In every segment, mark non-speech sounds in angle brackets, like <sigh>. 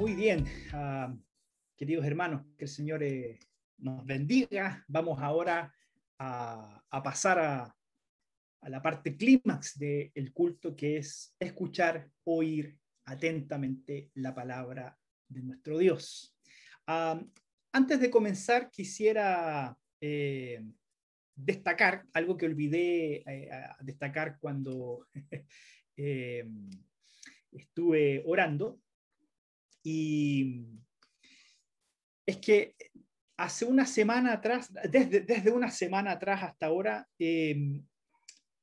Muy bien, uh, queridos hermanos, que el Señor eh, nos bendiga. Vamos ahora a, pasar a, la parte clímax del culto, que es escuchar, oír atentamente la palabra de nuestro Dios. Uh, antes de comenzar, quisiera eh, destacar algo que olvidé eh, destacar cuando <laughs> estuve orando. Y es que hace una semana atrás, desde, desde una semana atrás hasta ahora, eh,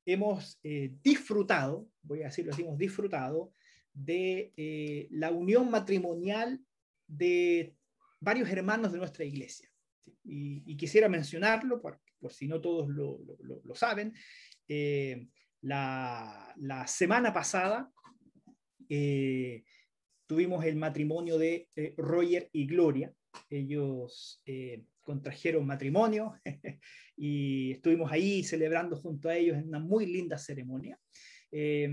hemos eh, disfrutado, voy a decirlo así, hemos disfrutado de eh, la unión matrimonial de varios hermanos de nuestra iglesia. Y, quisiera mencionarlo, por, por, si no todos lo, lo, lo saben, la, la, semana pasada tuvimos el matrimonio de eh, Roger y Gloria. Ellos eh, contrajeron matrimonio <laughs> y estuvimos ahí celebrando junto a ellos en una muy linda ceremonia. Eh,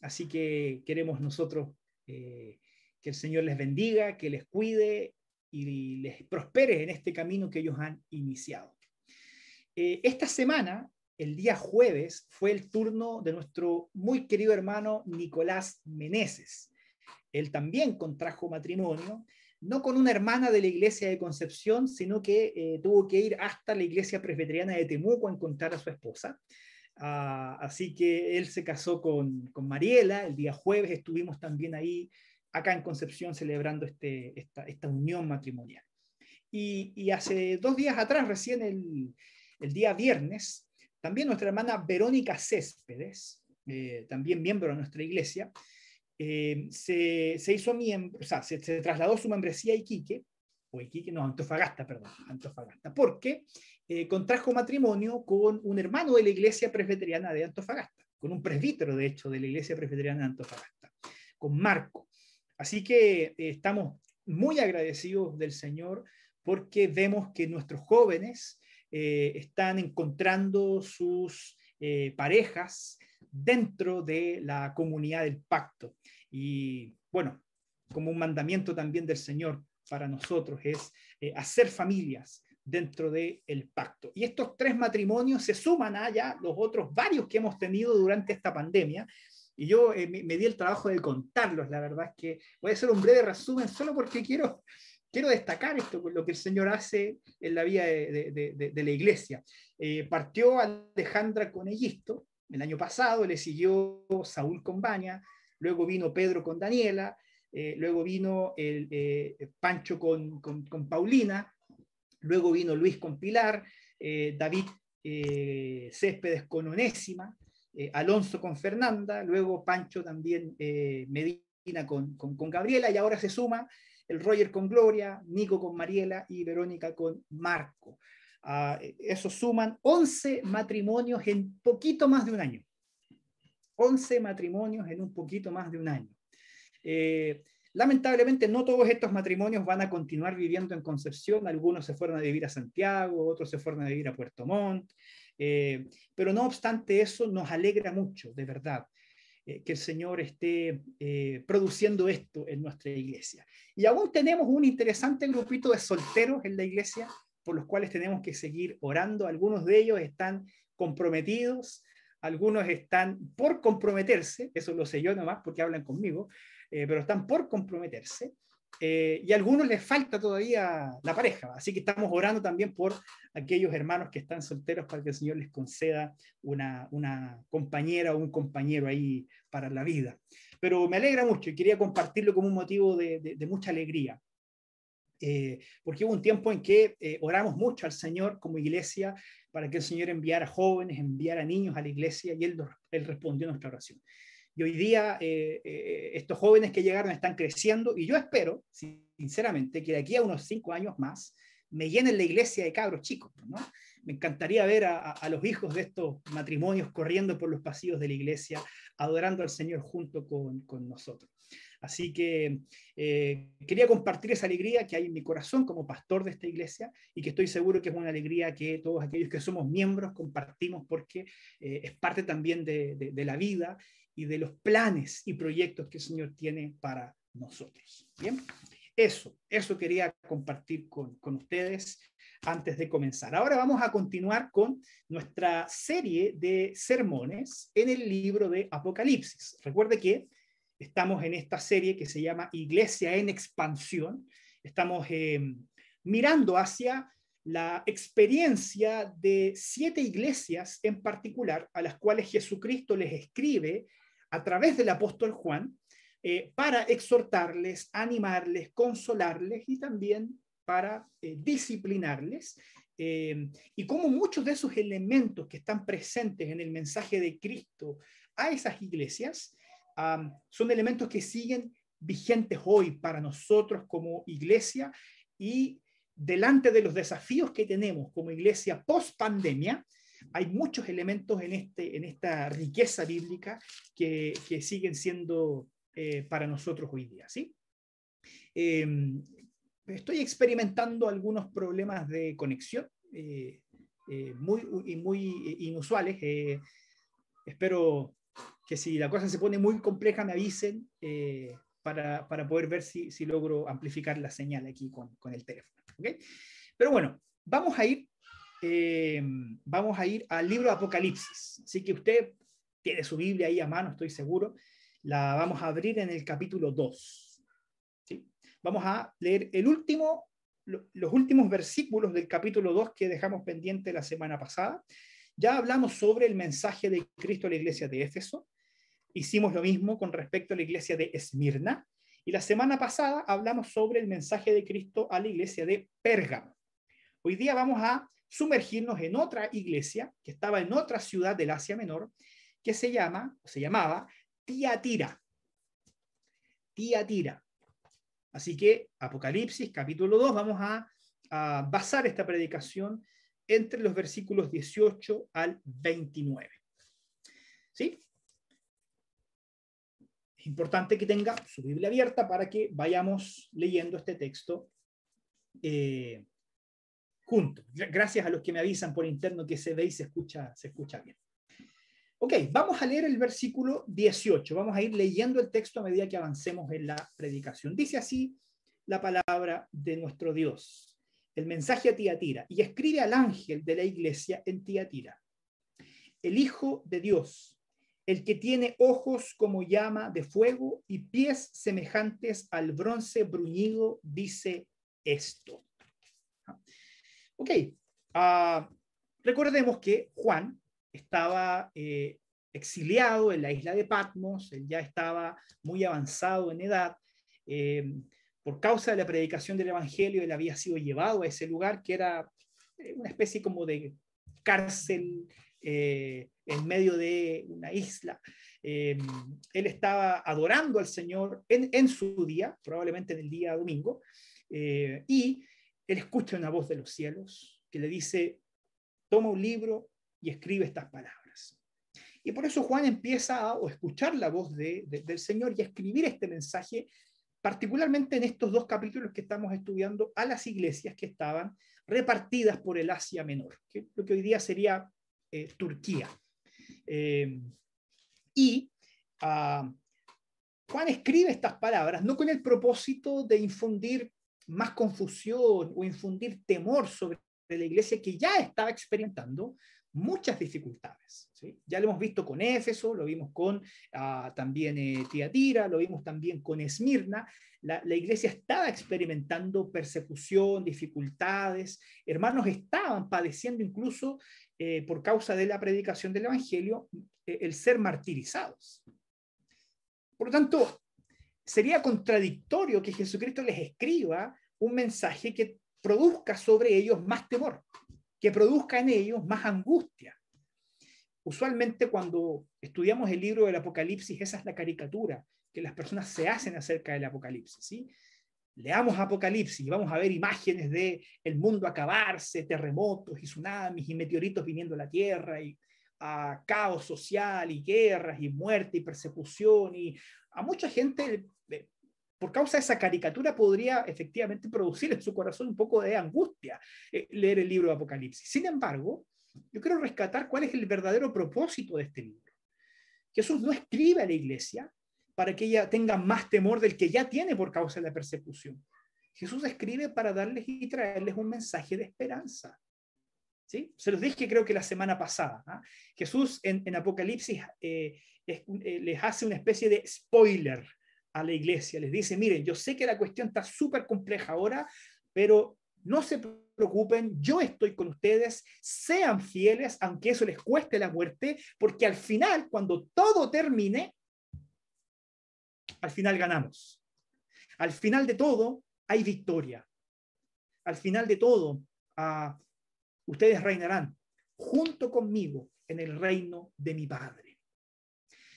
así que queremos nosotros que el Señor les bendiga, que les cuide y les prospere en este camino que ellos han iniciado. esta semana el día jueves fue el turno de nuestro muy querido hermano Nicolás Meneses. Él también contrajo matrimonio, no con una hermana de la iglesia de Concepción, sino que eh, tuvo que ir hasta la iglesia presbiteriana de Temuco a encontrar a su esposa. Uh, así que él se casó con, con, Mariela, el día jueves estuvimos también ahí, acá en Concepción, celebrando este, esta, esta unión matrimonial. Y, y, hace dos días atrás, recién el, el día viernes, también nuestra hermana Verónica Céspedes, eh, también miembro de nuestra iglesia, eh, se, se, hizo miembro, o sea, se, trasladó su membresía a Iquique, o Iquique, no, Antofagasta, perdón, Antofagasta, porque eh, contrajo matrimonio con un hermano de la iglesia presbiteriana de Antofagasta, con un presbítero, de hecho, de la iglesia presbiteriana de Antofagasta, con Marco. Así que eh, estamos muy agradecidos del Señor porque vemos que nuestros jóvenes están encontrando sus parejas dentro de la comunidad del pacto. Y bueno, como un mandamiento también del Señor para nosotros es eh, hacer familias dentro del el pacto. Y estos tres matrimonios se suman a ya los otros varios que hemos tenido durante esta pandemia. Y yo eh, me, me, di el trabajo de contarlos, la verdad es que voy a hacer un breve resumen solo porque quiero quiero destacar esto, lo que el Señor hace en la vida de, de, de, de la iglesia. Eh, partió Alejandra con Egisto el año pasado, le siguió Saúl con Baña, luego vino Pedro con Daniela, eh, luego vino el, eh, Pancho con, con, con, Paulina, luego vino Luis con Pilar, eh, David Céspedes con Onésima, Alonso con Fernanda, luego Pancho también Medina con, con Gabriela y ahora se suma el Roger con Gloria, Nico con Mariela y Verónica con Marco. Uh, eso suman 11 matrimonios en poquito más de un año. 11 matrimonios en un poquito más de un año. Eh, lamentablemente no todos estos matrimonios van a continuar viviendo en Concepción, algunos se fueron a vivir a Santiago, otros se fueron a vivir a Puerto Montt, eh, pero no obstante eso nos alegra mucho, de verdad, eh, que el Señor esté eh, produciendo esto en nuestra iglesia. Y aún tenemos un interesante grupito de solteros en la iglesia por los cuales tenemos que seguir orando. Algunos de ellos están comprometidos, algunos están por comprometerse, eso lo sé yo nomás porque hablan conmigo, eh, pero están por comprometerse. Eh, y a algunos les falta todavía la pareja, así que estamos orando también por aquellos hermanos que están solteros para que el Señor les conceda una, una compañera o un compañero ahí para la vida. Pero me alegra mucho y quería compartirlo como un motivo de, mucha alegría. Eh, porque hubo un tiempo en que eh, oramos mucho al Señor como iglesia para que el Señor enviara jóvenes, enviara niños a la iglesia y Él, respondió a nuestra oración. Y hoy día eh, estos jóvenes que llegaron están creciendo y yo espero, sinceramente, que de aquí a unos cinco años más me llenen la iglesia de cabros chicos. ¿no? Me encantaría ver a, los hijos de estos matrimonios corriendo por los pasillos de la iglesia, adorando al Señor junto con nosotros. Así que eh, quería compartir esa alegría que hay en mi corazón como pastor de esta iglesia y que estoy seguro que es una alegría que todos aquellos que somos miembros compartimos porque eh, es parte también de, de, la vida y de los planes y proyectos que el Señor tiene para nosotros. Bien, Eso, eso quería compartir con, con ustedes antes de comenzar. Ahora vamos a continuar con nuestra serie de sermones en el libro de Apocalipsis. Recuerde que estamos en esta serie que se llama Iglesia en Expansión. Estamos eh, mirando hacia la experiencia de siete iglesias en particular a las cuales Jesucristo les escribe a través del apóstol Juan eh, para exhortarles, animarles, consolarles y también para eh, disciplinarles. Eh, y como muchos de esos elementos que están presentes en el mensaje de Cristo a esas iglesias son elementos que siguen vigentes hoy para nosotros como iglesia y delante de los desafíos que tenemos como iglesia post pandemia, hay muchos elementos en, este, en esta riqueza bíblica que, que siguen siendo eh, para nosotros hoy día. ¿sí? Em, estoy experimentando algunos problemas de conexión eh, eh, muy, muy inusuales. espero que si la cosa se pone muy compleja me avisen para, para, poder ver si, si, logro amplificar la señal aquí con, con el teléfono. ¿okay? Pero bueno, vamos a ir vamos a ir al libro de Apocalipsis. Así que usted tiene su Biblia ahí a mano, estoy seguro la vamos a abrir en el capítulo 2. ¿sí? Vamos a leer el último, los últimos versículos del capítulo 2 que dejamos pendiente la semana pasada. Ya hablamos sobre el mensaje de Cristo a la iglesia de Éfeso. Hicimos lo mismo con respecto a la iglesia de Esmirna. Y la semana pasada hablamos sobre el mensaje de Cristo a la iglesia de Pérgamo. Hoy día vamos a sumergirnos en otra iglesia que estaba en otra ciudad del Asia Menor, que se llama, se llamaba Tiatira. Tiatira. Así que Apocalipsis capítulo 2 vamos a, basar esta predicación entre los versículos 18 al 29. ¿Sí? Es importante que tenga su Biblia abierta para que vayamos leyendo este texto eh, juntos. Gracias a los que me avisan por interno que se ve y se escucha, se escucha bien. Ok, vamos a leer el versículo 18. Vamos a ir leyendo el texto a medida que avancemos en la predicación. Dice así la palabra de nuestro Dios. El mensaje a Tiatira. Y escribe al ángel de la iglesia en Tiatira. El Hijo de Dios, el que tiene ojos como llama de fuego y pies semejantes al bronce bruñido, dice esto. Ok, uh, recordemos que Juan estaba eh, exiliado en la isla de Patmos, él ya estaba muy avanzado en edad. Eh, por causa de la predicación del Evangelio, él había sido llevado a ese lugar que era eh, una especie como de cárcel en medio de una isla. él estaba adorando al Señor en, su día, probablemente en el día domingo, y él escucha una voz de los cielos que le dice, toma un libro y escribe estas palabras. Y por eso Juan empieza a escuchar la voz de, del Señor y a escribir este mensaje, particularmente en estos dos capítulos que estamos estudiando, a las iglesias que estaban repartidas por el Asia Menor, que lo que hoy día sería eh, Turquía. Eh, y ah, Juan escribe estas palabras no con el propósito de infundir más confusión o infundir temor sobre la iglesia que ya estaba experimentando muchas dificultades. Ya lo hemos visto con Éfeso, lo vimos con ah, también eh, Tiatira, lo vimos también con Esmirna. La, la, iglesia estaba experimentando persecución, dificultades. Hermanos estaban padeciendo incluso eh, por causa de la predicación del Evangelio eh, el ser martirizados. Por lo tanto, sería contradictorio que Jesucristo les escriba un mensaje que produzca sobre ellos más temor que produzca en ellos más angustia. Usualmente cuando estudiamos el libro del Apocalipsis, esa es la caricatura que las personas se hacen acerca del Apocalipsis. ¿sí? Leamos Apocalipsis y vamos a ver imágenes de el mundo acabarse, terremotos y tsunamis y meteoritos viniendo a la Tierra y a caos social y guerras y muerte y persecución y a mucha gente por causa de esa caricatura podría efectivamente producir en su corazón un poco de angustia eh, leer el libro de Apocalipsis. Sin embargo, yo quiero rescatar cuál es el verdadero propósito de este libro. Jesús no escribe a la iglesia para que ella tenga más temor del que ya tiene por causa de la persecución. Jesús escribe para darles y traerles un mensaje de esperanza. ¿Sí? Se los dije creo que la semana pasada. ¿ah? Jesús en, Apocalipsis eh, eh, les hace una especie de spoiler a la iglesia. Les dice, miren, yo sé que la cuestión está súper compleja ahora, pero no se preocupen, yo estoy con ustedes, sean fieles, aunque eso les cueste la muerte, porque al final, cuando todo termine, al final ganamos. Al final de todo, hay victoria. Al final de todo, ustedes reinarán junto conmigo en el reino de mi Padre.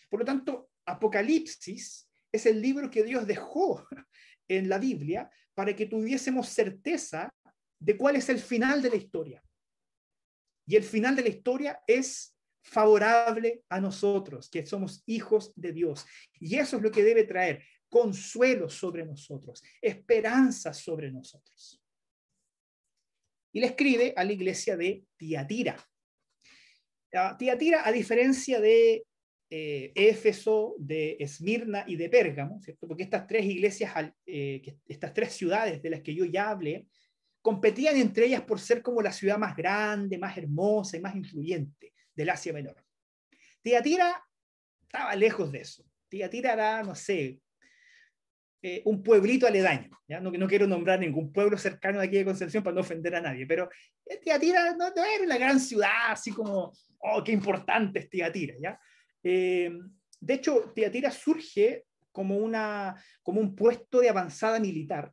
Por lo tanto, Apocalipsis es el libro que Dios dejó <laughs> en la Biblia para que tuviésemos certeza de cuál es el final de la historia. Y el final de la historia es favorable a nosotros, que somos hijos de Dios. Y eso es lo que debe traer consuelo sobre nosotros, esperanza sobre nosotros. Y le escribe a la iglesia de Tiatira. Tiatira, a diferencia de eh, Éfeso, de Esmirna y de Pérgamo, porque estas tres iglesias, eh, estas tres ciudades de las que yo ya hablé, competían entre ellas por ser como la ciudad más grande, más hermosa y más influyente del Asia Menor. Tiatira estaba lejos de eso. Tiatira era, no sé, eh, un pueblito aledaño. ¿ya? No, no quiero nombrar ningún pueblo cercano de aquí de Concepción para no ofender a nadie, pero Tiatira no, era la gran ciudad, así como, oh, qué importante es Tiatira. ¿ya? Eh, de hecho, Tiatira surge como, una, como un puesto de avanzada militar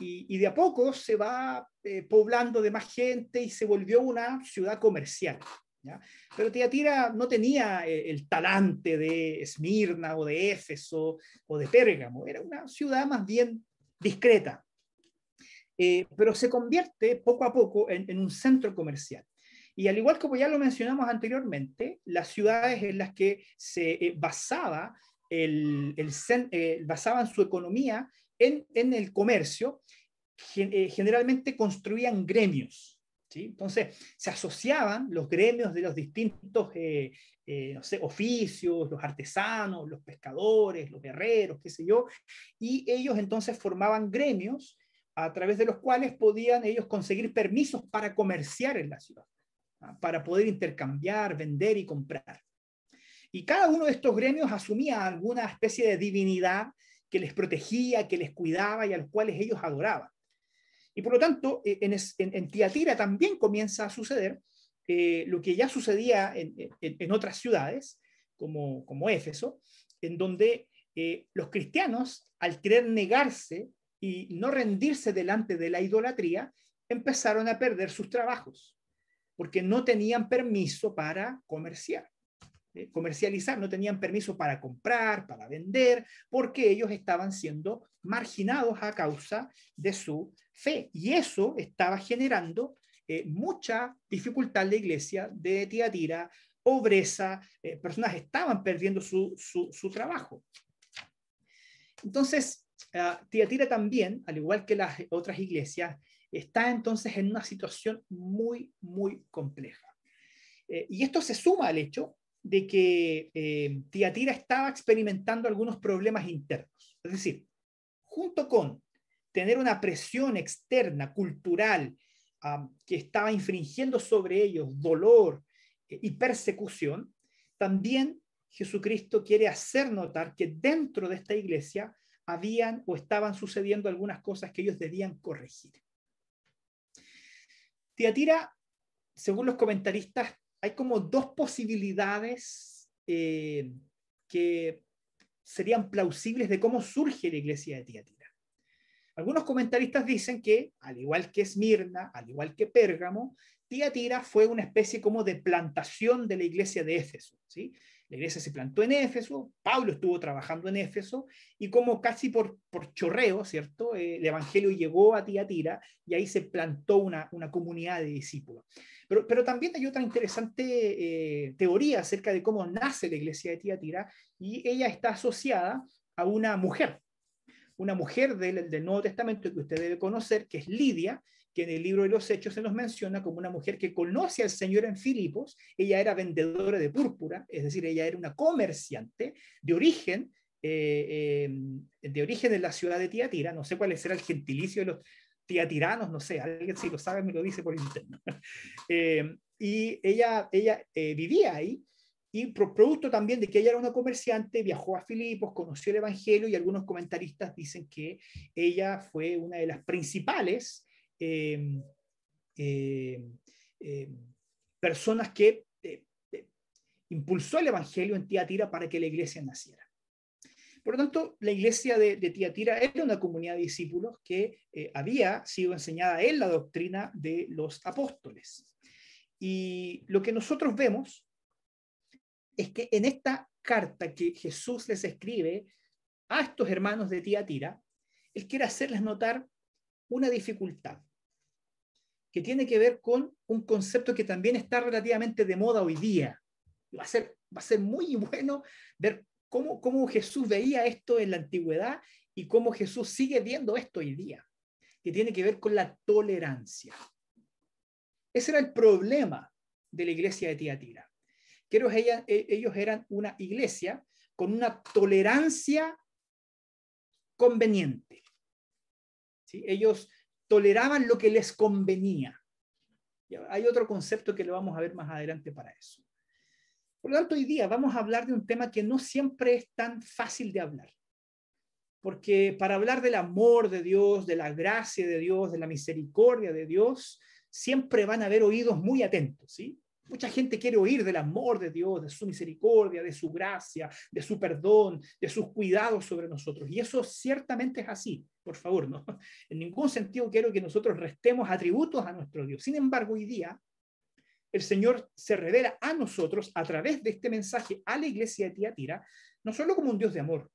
y, de a poco se va eh, poblando de más gente y se volvió una ciudad comercial. ¿Ya? Pero Tiatira no tenía eh, el talante de Esmirna o de Éfeso o de Pérgamo, era una ciudad más bien discreta. Eh, pero se convierte poco a poco en, un centro comercial. Y al igual como ya lo mencionamos anteriormente, las ciudades en las que se basaba el, el, basaban su economía en, el comercio eh, generalmente construían gremios. Entonces, se asociaban los gremios de los distintos eh, eh, oficios, los artesanos, los pescadores, los guerreros, qué sé yo, y ellos entonces formaban gremios a través de los cuales podían ellos conseguir permisos para comerciar en la ciudad, ¿ah? para poder intercambiar, vender y comprar. Y cada uno de estos gremios asumía alguna especie de divinidad que les protegía, que les cuidaba y a los cuales ellos adoraban. Y por lo tanto, eh, en, Tiatira también comienza a suceder eh, lo que ya sucedía en, otras ciudades, como, como, Éfeso, en donde eh, los cristianos, al querer negarse y no rendirse delante de la idolatría, empezaron a perder sus trabajos, porque no tenían permiso para comerciar. Eh, comercializar, no tenían permiso para comprar, para vender, porque ellos estaban siendo marginados a causa de su fe. Y eso estaba generando eh, mucha dificultad en la iglesia de Tiatira, pobreza, eh, personas estaban perdiendo su, su, trabajo. Entonces, uh, Tiatira también, al igual que las otras iglesias, está entonces en una situación muy, muy compleja. y esto se suma al hecho de que eh, Tiatira estaba experimentando algunos problemas internos. Es decir, junto con tener una presión externa, cultural, que estaba infringiendo sobre ellos dolor eh, y persecución, también Jesucristo quiere hacer notar que dentro de esta iglesia habían o estaban sucediendo algunas cosas que ellos debían corregir. Tiatira, según los comentaristas, hay como dos posibilidades eh, que serían plausibles de cómo surge la iglesia de Tiatira. Algunos comentaristas dicen que, al igual que Esmirna, al igual que Pérgamo, Tiatira fue una especie como de plantación de la iglesia de Éfeso. ¿sí? La iglesia se plantó en Éfeso, Pablo estuvo trabajando en Éfeso, y como casi por, por chorreo, ¿cierto? Eh, el Evangelio llegó a Tiatira y ahí se plantó una, una comunidad de discípulos. Pero, pero también hay otra interesante eh, teoría acerca de cómo nace la iglesia de Tiatira y ella está asociada a una mujer, una mujer del, del, Nuevo Testamento que usted debe conocer, que es Lidia, que en el libro de los Hechos se nos menciona como una mujer que conoce al Señor en Filipos. Ella era vendedora de púrpura, es decir, ella era una comerciante de origen eh, eh, de origen en la ciudad de Tiatira, no sé cuál será el gentilicio de los tiatiranos, no sé, alguien si lo sabe me lo dice por internet. <laughs> y ella, ella vivía ahí y producto también de que ella era una comerciante, viajó a Filipos, conoció el Evangelio y algunos comentaristas dicen que ella fue una de las principales personas que impulsó el Evangelio en Tiatira para que la iglesia naciera. Por lo tanto, la iglesia de, Tiatira era una comunidad de discípulos que eh, había sido enseñada en la doctrina de los apóstoles. Y lo que nosotros vemos es que en esta carta que Jesús les escribe a estos hermanos de Tiatira, Él quiere hacerles notar una dificultad que tiene que ver con un concepto que también está relativamente de moda hoy día, va a ser, va a ser muy <laughs> bueno ver cómo, cómo Jesús veía esto en la antigüedad y cómo Jesús sigue viendo esto hoy día, que tiene que ver con la tolerancia. Ese era el problema de la iglesia de Tiatira. Que e, ellos eran una iglesia con una tolerancia conveniente. Ellos toleraban lo que les convenía. Hay otro concepto que lo vamos a ver más adelante para eso. Por lo tanto, hoy día vamos a hablar de un tema que no siempre es tan fácil de hablar. Porque para hablar del amor de Dios, de la gracia de Dios, de la misericordia de Dios, siempre van a haber oídos muy atentos, ¿sí? Mucha gente quiere oír del amor de Dios, de su misericordia, de su gracia, de su perdón, de sus cuidados sobre nosotros. Y eso ciertamente es así, por favor, ¿no? <laughs> En ningún sentido quiero que nosotros restemos atributos a nuestro Dios. Sin embargo, hoy día el Señor se revela a nosotros a través de este mensaje a la iglesia de Tiatira, no solo como un Dios de amor,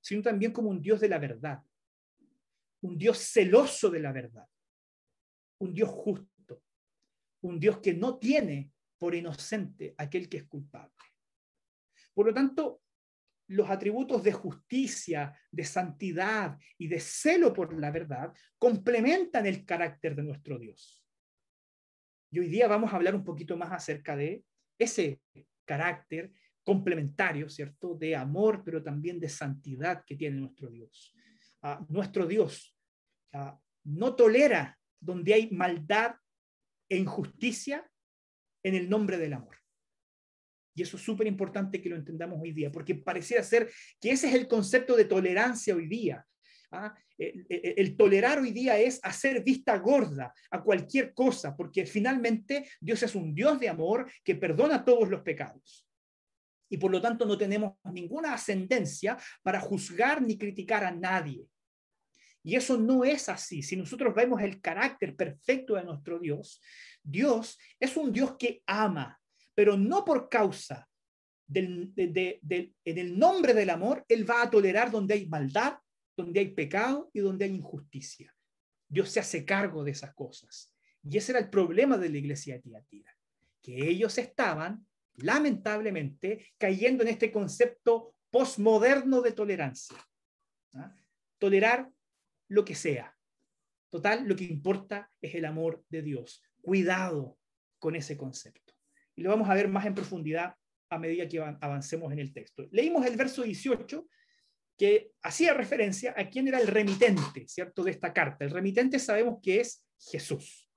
sino también como un Dios de la verdad, un Dios celoso de la verdad, un Dios justo, un Dios que no tiene por inocente aquel que es culpable. Por lo tanto, los atributos de justicia, de santidad y de celo por la verdad complementan el carácter de nuestro Dios. Y hoy día vamos a hablar un poquito más acerca de ese carácter complementario, ¿cierto? De amor, pero también de santidad que tiene nuestro Dios. Ah, nuestro Dios ah, no tolera donde hay maldad e injusticia en el nombre del amor. Y eso es súper importante que lo entendamos hoy día, porque pareciera ser que ese es el concepto de tolerancia hoy día. ¿ah? El, tolerar hoy día es hacer vista gorda a cualquier cosa, porque finalmente Dios es un Dios de amor que perdona todos los pecados. Y por lo tanto no tenemos ninguna ascendencia para juzgar ni criticar a nadie. Y eso no es así. Si nosotros vemos el carácter perfecto de nuestro Dios, Dios es un Dios que ama, pero no por causa del, en el nombre del amor, Él va a tolerar donde hay maldad, donde hay pecado y donde hay injusticia. Dios se hace cargo de esas cosas. Y ese era el problema de la iglesia de Tiatira, que ellos estaban, lamentablemente, cayendo en este concepto postmoderno de tolerancia. ¿ah? Tolerar lo que sea. Total, lo que importa es el amor de Dios. Cuidado con ese concepto. Y lo vamos a ver más en profundidad a medida que avancemos en el texto. Leímos el verso 18 que hacía referencia a quién era el remitente, ¿cierto?, de esta carta. El remitente sabemos que es Jesús.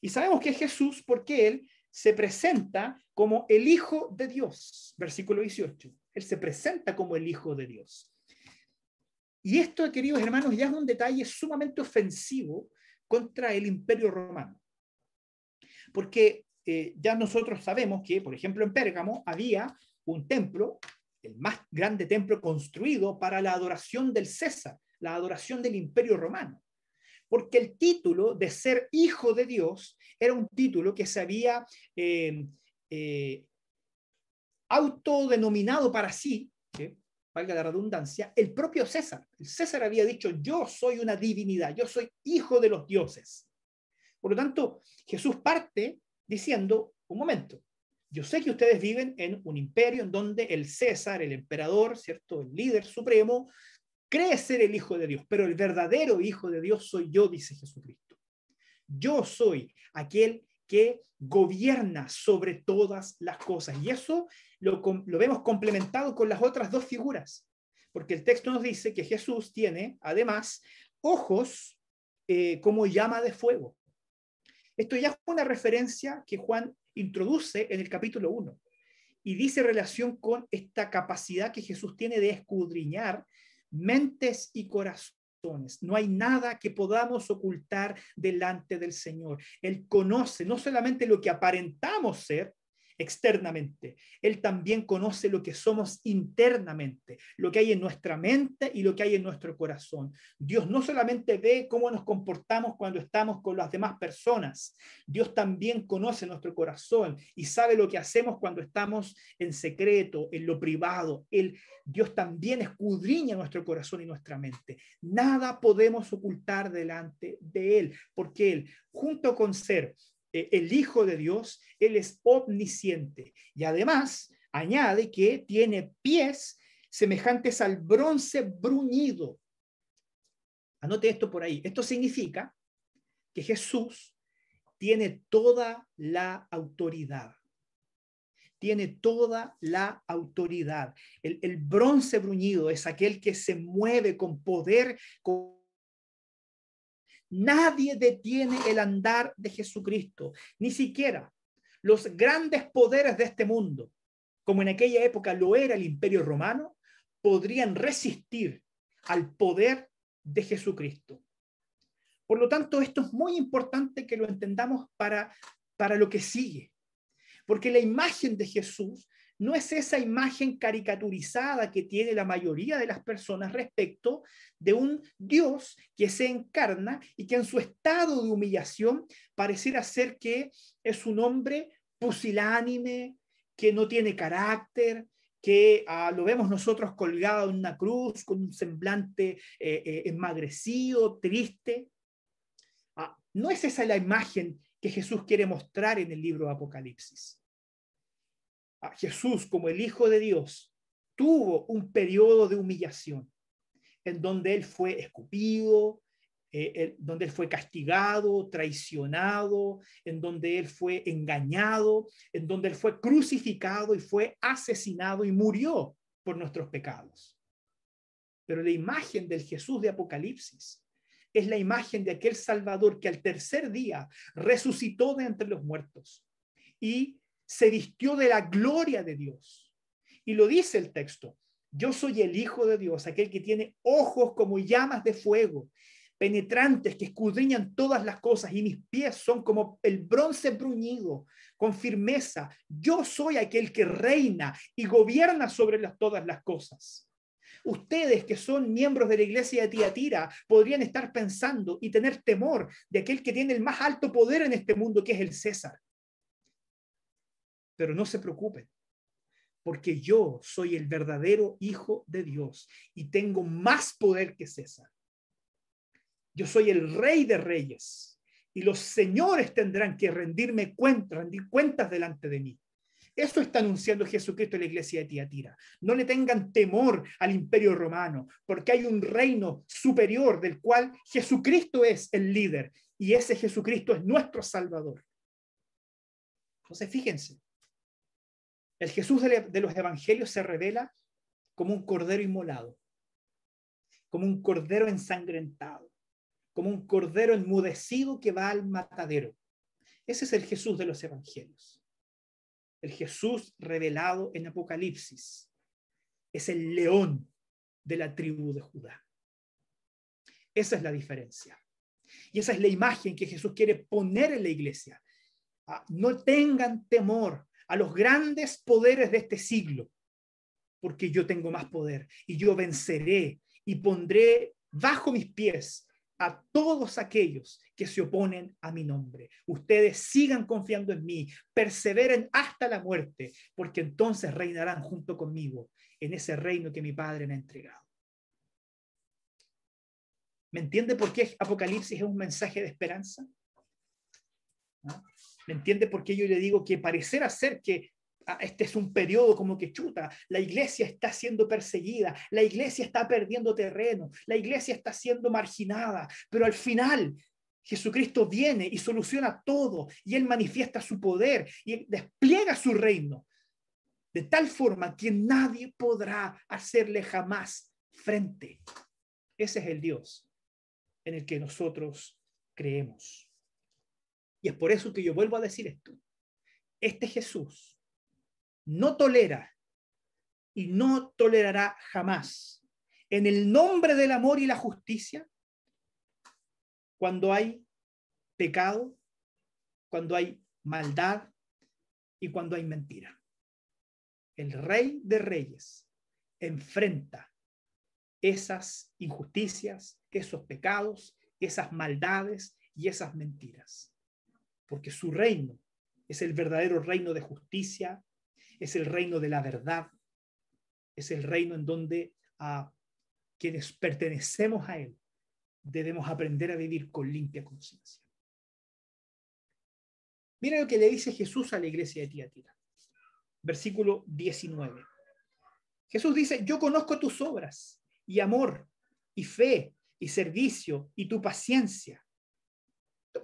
Y sabemos que es Jesús porque él se presenta como el Hijo de Dios, versículo 18. Él se presenta como el Hijo de Dios. Y esto, queridos hermanos, ya es un detalle sumamente ofensivo contra el imperio romano. Porque eh, ya nosotros sabemos que, por ejemplo, en Pérgamo había un templo el más grande templo construido para la adoración del César, la adoración del imperio romano. Porque el título de ser hijo de Dios era un título que se había eh, eh, autodenominado para sí, que valga la redundancia, el propio César. El César había dicho, yo soy una divinidad, yo soy hijo de los dioses. Por lo tanto, Jesús parte diciendo, un momento, yo sé que ustedes viven en un imperio en donde el César, el emperador, ¿cierto? El líder supremo, cree ser el Hijo de Dios, pero el verdadero Hijo de Dios soy yo, dice Jesucristo. Yo soy aquel que gobierna sobre todas las cosas. Y eso lo, lo vemos complementado con las otras dos figuras, porque el texto nos dice que Jesús tiene, además, ojos eh, como llama de fuego. Esto ya es una referencia que Juan introduce en el capítulo 1 y dice relación con esta capacidad que Jesús tiene de escudriñar mentes y corazones. No hay nada que podamos ocultar delante del Señor. Él conoce no solamente lo que aparentamos ser, externamente. Él también conoce lo que somos internamente, lo que hay en nuestra mente y lo que hay en nuestro corazón. Dios no solamente ve cómo nos comportamos cuando estamos con las demás personas, Dios también conoce nuestro corazón y sabe lo que hacemos cuando estamos en secreto, en lo privado. Él, Dios también escudriña nuestro corazón y nuestra mente. Nada podemos ocultar delante de Él, porque Él, junto con ser eh, el Hijo de Dios, Él es omnisciente. Y además añade que tiene pies semejantes al bronce bruñido. Anote esto por ahí. Esto significa que Jesús tiene toda la autoridad. Tiene toda la autoridad. El, el bronce bruñido es aquel que se mueve con poder, con Nadie detiene el andar de Jesucristo, ni siquiera los grandes poderes de este mundo, como en aquella época lo era el imperio romano, podrían resistir al poder de Jesucristo. Por lo tanto, esto es muy importante que lo entendamos para, para lo que sigue, porque la imagen de Jesús no es esa imagen caricaturizada que tiene la mayoría de las personas respecto de un Dios que se encarna y que en su estado de humillación pareciera ser que es un hombre pusilánime, que no tiene carácter, que ah, lo vemos nosotros colgado en una cruz con un semblante eh, eh, triste. Ah, no es esa la imagen que Jesús quiere mostrar en el libro de Apocalipsis. Jesús como el Hijo de Dios tuvo un periodo de humillación en donde él fue escupido, eh, donde él fue castigado, traicionado, en donde él fue engañado, en donde él fue crucificado y fue asesinado y murió por nuestros pecados. Pero la imagen del Jesús de Apocalipsis es la imagen de aquel Salvador que al tercer día resucitó de entre los muertos y se vistió de la gloria de Dios. Y lo dice el texto, yo soy el Hijo de Dios, aquel que tiene ojos como llamas de fuego, penetrantes que escudriñan todas las cosas, y mis pies son como el bronce bruñido, con firmeza. Yo soy aquel que reina y gobierna sobre todas las cosas. Ustedes que son miembros de la iglesia de Tiatira podrían estar pensando y tener temor de aquel que tiene el más alto poder en este mundo, que es el César. Pero no se preocupen, porque yo soy el verdadero Hijo de Dios y tengo más poder que César. Yo soy el Rey de Reyes y los señores tendrán que rendirme cuentas, rendir cuentas delante de mí. Eso está anunciando Jesucristo en la iglesia de Tiatira. No le tengan temor al imperio romano, porque hay un reino superior del cual Jesucristo es el líder y ese Jesucristo es nuestro Salvador. Entonces, fíjense, el Jesús de los evangelios se revela como un cordero inmolado, como un cordero ensangrentado, como un cordero enmudecido que va al matadero. Ese es el Jesús de los evangelios. El Jesús revelado en Apocalipsis es el león de la tribu de Judá. Esa es la diferencia. Y esa es la imagen que Jesús quiere poner en la iglesia. Ah, no tengan temor a los grandes poderes de este siglo, porque yo tengo más poder y yo venceré y pondré bajo mis pies a todos aquellos que se oponen a mi nombre. Ustedes sigan confiando en mí, perseveren hasta la muerte, porque entonces reinarán junto conmigo en ese reino que mi Padre me ha entregado. ¿Me entiende por qué Apocalipsis es un mensaje de esperanza? ¿Me entiende por qué yo le digo que parecerá ser que ah, este es un periodo como que chuta, la iglesia está siendo perseguida, la iglesia está perdiendo terreno, la iglesia está siendo marginada, pero al final Jesucristo viene y soluciona todo y Él manifiesta su poder y despliega su reino de tal forma que nadie podrá hacerle jamás frente. Ese es el Dios en el que nosotros creemos. Y es por eso que yo vuelvo a decir esto. Este Jesús no tolera y no tolerará jamás en el nombre del amor y la justicia cuando hay pecado, cuando hay maldad y cuando hay mentira. El rey de reyes enfrenta esas injusticias, esos pecados, esas maldades y esas mentiras. Porque su reino es el verdadero reino de justicia, es el reino de la verdad, es el reino en donde a quienes pertenecemos a él debemos aprender a vivir con limpia conciencia. Mira lo que le dice Jesús a la iglesia de Tiatira. Versículo 19. Jesús dice, yo conozco tus obras y amor y fe y servicio y tu paciencia.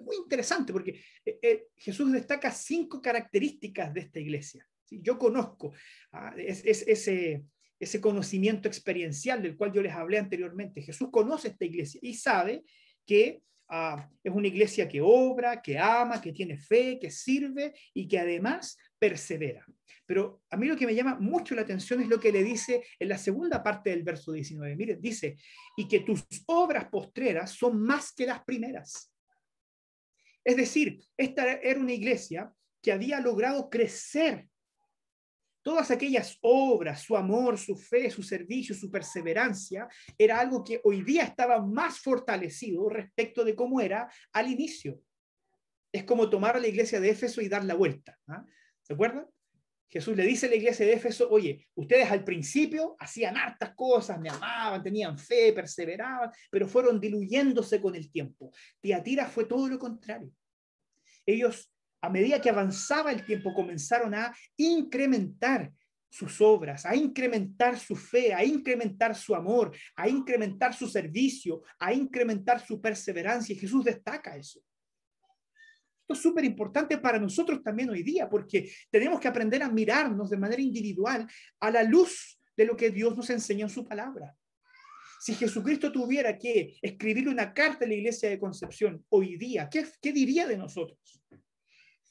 Muy interesante porque eh, eh, Jesús destaca cinco características de esta iglesia. Yo conozco ah, ese, ese conocimiento experiencial del cual yo les hablé anteriormente. Jesús conoce esta iglesia y sabe que ah, es una iglesia que obra, que ama, que tiene fe, que sirve y que además persevera. Pero a mí lo que me llama mucho la atención es lo que le dice en la segunda parte del verso 19. Mire, dice, y que tus obras postreras son más que las primeras. Es decir, esta era una iglesia que había logrado crecer todas aquellas obras, su amor, su fe, su servicio, su perseverancia, era algo que hoy día estaba más fortalecido respecto de cómo era al inicio. Es como tomar a la iglesia de Éfeso y dar la vuelta. ¿ah? ¿Se acuerdan? Jesús le dice a la iglesia de Éfeso, oye, ustedes al principio hacían hartas cosas, me amaban, tenían fe, perseveraban, pero fueron diluyéndose con el tiempo. Tiatira fue todo lo contrario. Ellos a medida que avanzaba el tiempo, comenzaron a incrementar sus obras, a incrementar su fe, a incrementar su amor, a incrementar su servicio, a incrementar su perseverancia. Y Jesús destaca eso. Esto es súper importante para nosotros también hoy día, porque tenemos que aprender a mirarnos de manera individual a la luz de lo que Dios nos enseñó en su palabra. Si Jesucristo tuviera que escribirle una carta a la iglesia de Concepción hoy día, ¿qué, qué diría de nosotros?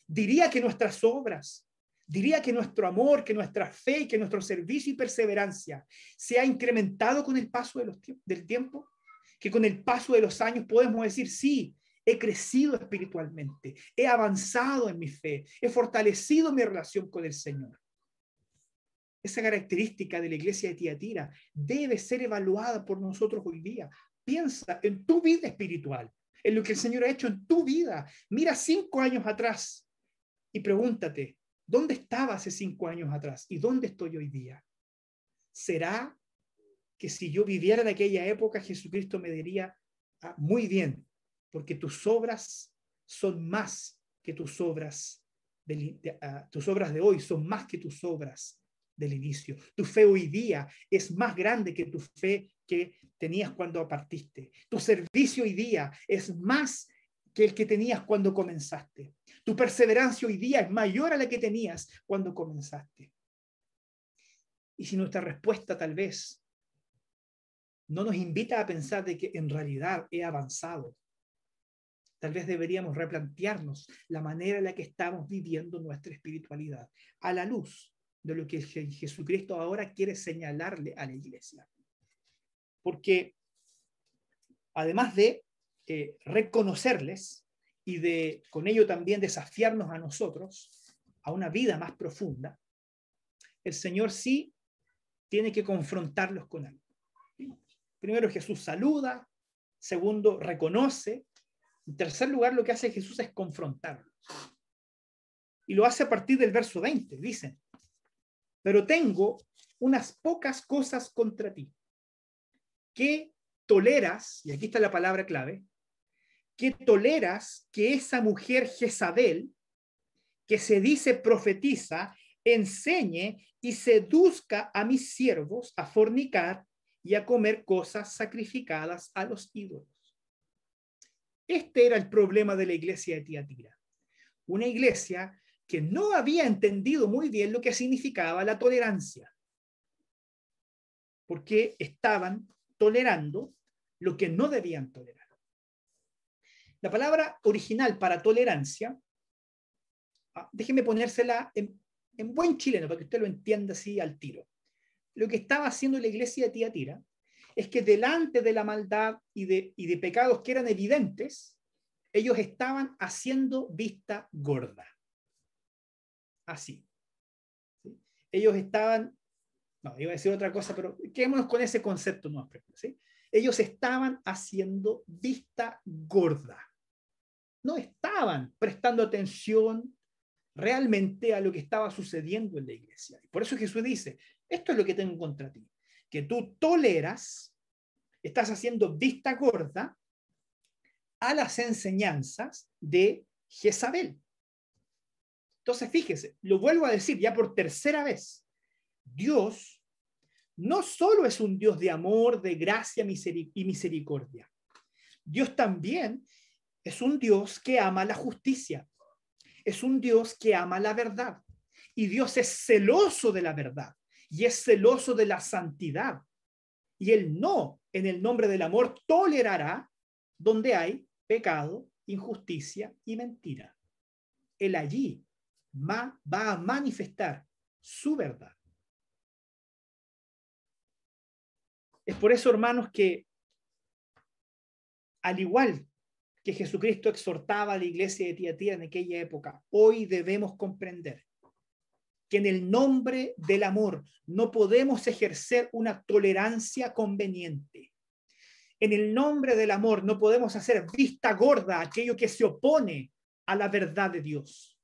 diría que nuestras obras, diría que nuestro amor, que nuestra fe, que nuestro servicio y perseverancia se ha incrementado con el paso del tiempo, que con el paso de los años podemos decir, sí, he crecido espiritualmente, he avanzado en mi fe, he fortalecido mi relación con el Señor. Esa característica de la iglesia de Tiatira debe ser evaluada por nosotros hoy día. Piensa en tu vida espiritual, en lo que el Señor ha hecho en tu vida. Mira cinco años atrás y pregúntate, ¿dónde estaba hace cinco años atrás y dónde estoy hoy día? ¿Será que si yo viviera en aquella época, Jesucristo me diría, ah, muy bien, porque tus obras son más que tus obras, de, ah, tus obras de hoy son más que tus obras del inicio. Tu fe hoy día es más grande que tu fe que tenías cuando partiste. Tu servicio hoy día es más que el que tenías cuando comenzaste. Tu perseverancia hoy día es mayor a la que tenías cuando comenzaste. Y si nuestra respuesta tal vez no nos invita a pensar de que en realidad he avanzado, tal vez deberíamos replantearnos la manera en la que estamos viviendo nuestra espiritualidad a la luz de lo que Jesucristo ahora quiere señalarle a la iglesia. Porque además de eh, reconocerles y de con ello también desafiarnos a nosotros a una vida más profunda, el Señor sí tiene que confrontarlos con algo. Primero Jesús saluda, segundo reconoce, en tercer lugar lo que hace Jesús es confrontarlos. Y lo hace a partir del verso 20, dicen, pero tengo unas pocas cosas contra ti, que toleras, y aquí está la palabra clave, que toleras que esa mujer Jezabel, que se dice profetiza, enseñe y seduzca a mis siervos a fornicar y a comer cosas sacrificadas a los ídolos. Este era el problema de la iglesia de Tiatira. Una iglesia que no había entendido muy bien lo que significaba la tolerancia. Porque estaban tolerando lo que no debían tolerar. La palabra original para tolerancia, ah, déjeme ponérsela en, en buen chileno para que usted lo entienda así al tiro. Lo que estaba haciendo la iglesia de Tiatira es que delante de la maldad y de, y pecados que eran evidentes, ellos estaban haciendo vista gorda. Así. Ellos estaban, no, iba a decir otra cosa, pero quedémonos con ese concepto más. ¿sí? Ellos estaban haciendo vista gorda. No estaban prestando atención realmente a lo que estaba sucediendo en la iglesia. Por eso Jesús dice, esto es lo que tengo contra ti que tú toleras, estás haciendo vista gorda a las enseñanzas de Jezabel. Entonces, fíjese, lo vuelvo a decir ya por tercera vez. Dios no solo es un Dios de amor, de gracia y misericordia. Dios también es un Dios que ama la justicia. Es un Dios que ama la verdad. Y Dios es celoso de la verdad y es celoso de la santidad. Y él no, en el nombre del amor, tolerará donde hay pecado, injusticia y mentira. Él allí va a manifestar su verdad. Es por eso, hermanos, que al igual que Jesucristo exhortaba a la iglesia de Tiatira en aquella época, hoy debemos comprender que en el nombre del amor no podemos ejercer una tolerancia conveniente. En el nombre del amor no podemos hacer vista gorda aquello que se opone a la verdad de Dios.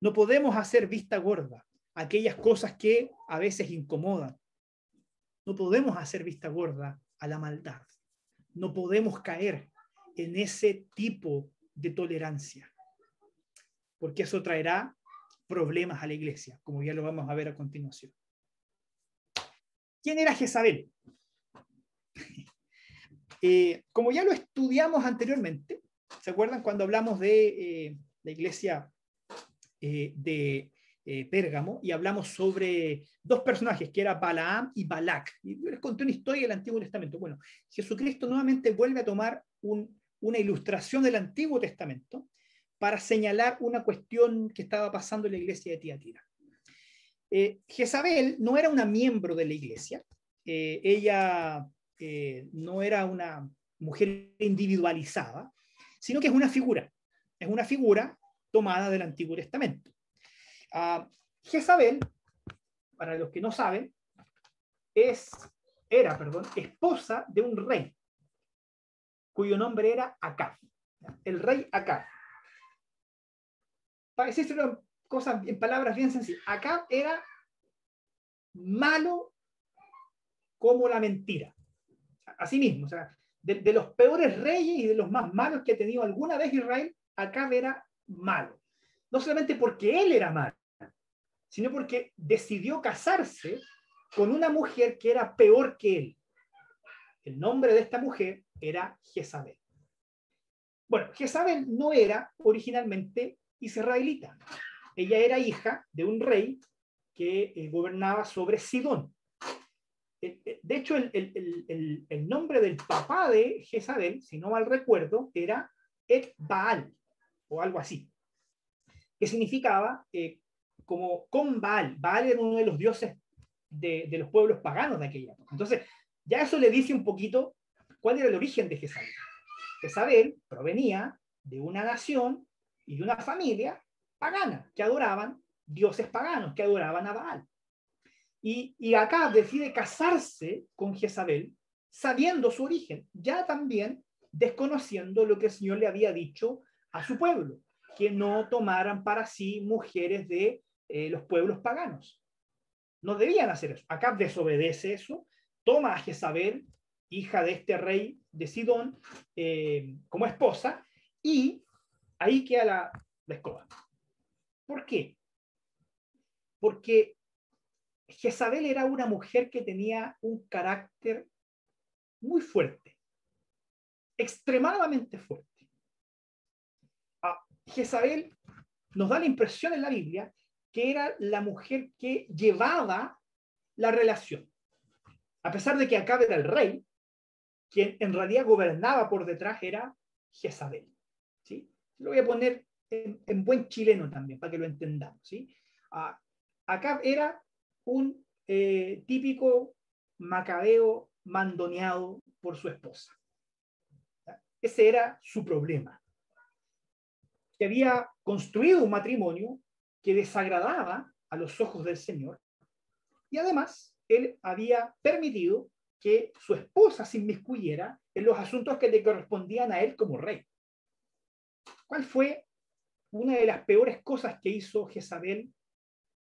No podemos hacer vista gorda aquellas cosas que a veces incomodan. No podemos hacer vista gorda a la maldad. No podemos caer en ese tipo de tolerancia, porque eso traerá problemas a la iglesia, como ya lo vamos a ver a continuación. ¿Quién era Jezabel? <laughs> Eh, como ya lo estudiamos anteriormente, ¿se acuerdan cuando hablamos de eh, la iglesia eh, de Pérgamo y hablamos sobre dos personajes, que era Balaam y Balak? Y les conté una historia del Antiguo Testamento. Bueno, Jesucristo nuevamente vuelve a tomar una ilustración del Antiguo Testamento para señalar una cuestión que estaba pasando en la iglesia de Tiatira. Eh, Jezabel no era una miembro de la iglesia, eh, ella eh, no era una mujer individualizada, sino que es una figura, es una figura tomada del Antiguo Testamento. Uh, Jezabel, para los que no saben, es, era perdón, esposa de un rey, cuyo nombre era Acab, el rey Acab para decirse una cosa en palabras bien sencillas, acá era malo como la mentira. Así mismo, o sea, de, los peores reyes y de los más malos que ha tenido alguna vez Israel, acá era malo. No solamente porque él era malo, sino porque decidió casarse con una mujer que era peor que él. El nombre de esta mujer era Jezabel. Bueno, Jezabel no era originalmente israelita. Ella era hija de un rey que eh, gobernaba sobre Sidón. Eh, eh, de hecho, el, nombre del papá de Jezabel, si no mal recuerdo, era Baal o algo así, que significaba como con Baal. Baal era uno de los dioses de, de, los pueblos paganos de aquella época. Entonces, ya eso le dice un poquito cuál era el origen de Jezabel. Jezabel provenía de una nación y una familia pagana que adoraban dioses paganos, que adoraban a Baal. Y, y acá decide casarse con Jezabel sabiendo su origen, ya también desconociendo lo que el Señor le había dicho a su pueblo, que no tomaran para sí mujeres de eh, los pueblos paganos. No debían hacer eso. Acá desobedece eso, toma a Jezabel, hija de este rey de Sidón, eh, como esposa, y ahí queda la, escoba. ¿Por qué? Porque Jezabel era una mujer que tenía un carácter muy fuerte. extremadamente fuerte. A Jezabel nos da la impresión en la Biblia que era la mujer que llevaba la relación. A pesar de que Acab era el rey, quien en realidad gobernaba por detrás era Jezabel. Lo voy a poner en, buen chileno también, para que lo entendamos. ¿sí? Acab era un eh, típico macabeo mandoneado por su esposa. Ese era su problema. Que había construido un matrimonio que desagradaba a los ojos del Señor y además él había permitido que su esposa se inmiscuyera en los asuntos que le correspondían a él como rey. ¿Cuál fue una de las peores cosas que hizo Jezabel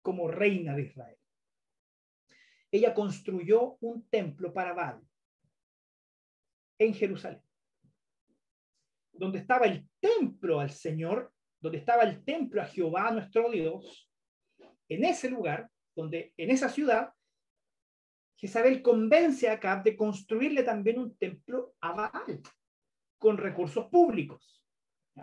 como reina de Israel? Ella construyó un templo para Baal en Jerusalén, donde estaba el templo al Señor, donde estaba el templo a Jehová nuestro Dios. En ese lugar, donde en esa ciudad Jezabel convence a Acab de construirle también un templo a Baal con recursos públicos.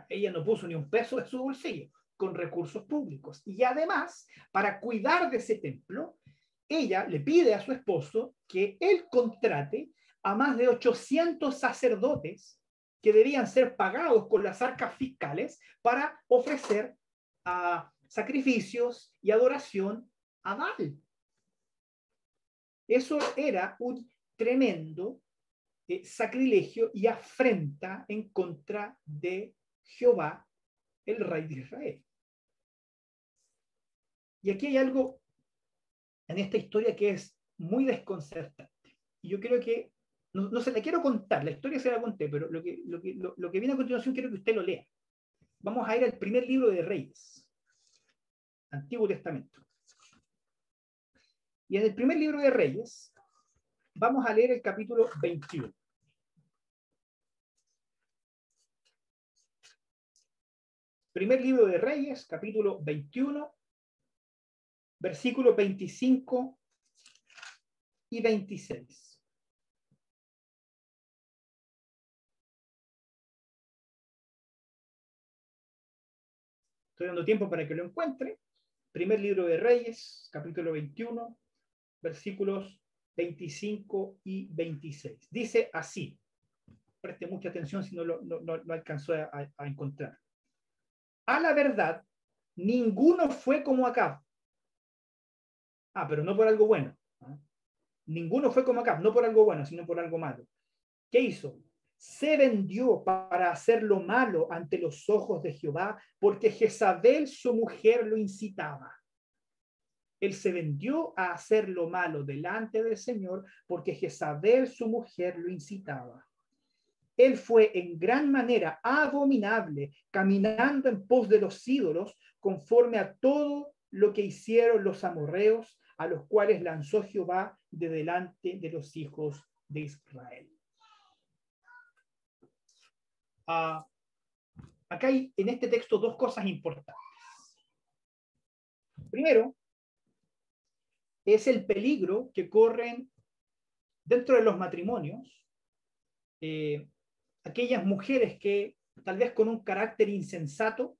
Ella no puso ni un peso de su bolsillo, con recursos públicos. Y además, para cuidar de ese templo, ella le pide a su esposo que él contrate a más de 800 sacerdotes que debían ser pagados con las arcas fiscales para ofrecer sacrificios y adoración a Baal. Eso era un tremendo eh, sacrilegio y afrenta en contra de Jehová, el rey de Israel. Y aquí hay algo en esta historia que es muy desconcertante. Y yo creo que, no, se la quiero contar, la historia se la conté, pero lo que, viene a continuación quiero que usted lo lea. Vamos a ir al primer libro de Reyes, Antiguo Testamento. Y en el primer libro de Reyes, vamos a leer el capítulo 21. Primer libro de Reyes, capítulo 21, versículos 25 y 26. Estoy dando tiempo para que lo encuentre. Primer libro de Reyes, capítulo 21, versículos 25 y 26. Dice así, preste mucha atención si no lo, no, alcanzó a, encontrar. A la verdad, ninguno fue como acá. Ah, pero no por algo bueno. ¿ah? Ninguno fue como acá, no por algo bueno, sino por algo malo. ¿Qué hizo? Se vendió para hacer lo malo ante los ojos de Jehová, porque Jezabel, su mujer, lo incitaba. Él se vendió a hacer lo malo delante del Señor porque Jezabel, su mujer, lo incitaba. Él fue en gran manera abominable, caminando en pos de los ídolos, conforme a todo lo que hicieron los amorreos, a los cuales lanzó Jehová de delante de los hijos de Israel. Ah, acá hay en este texto dos cosas importantes. Primero, es el peligro que corren dentro de los matrimonios eh, aquellas mujeres que tal vez con un carácter insensato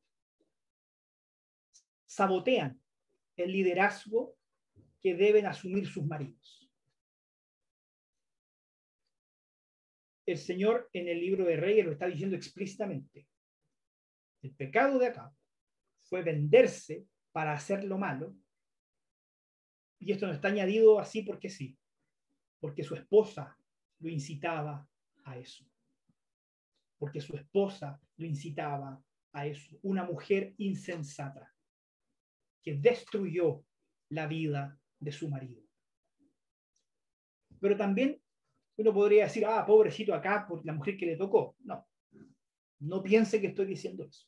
sabotean el liderazgo que deben asumir sus maridos. El Señor en el libro de Reyes lo está diciendo explícitamente. El pecado de acá fue venderse para hacer lo malo y esto no está añadido así porque sí, porque su esposa lo incitaba a eso. Porque su esposa lo incitaba a eso. Una mujer insensata que destruyó la vida de su marido. Pero también uno podría decir, ah, pobrecito acá por la mujer que le tocó. No, no piense que estoy diciendo eso.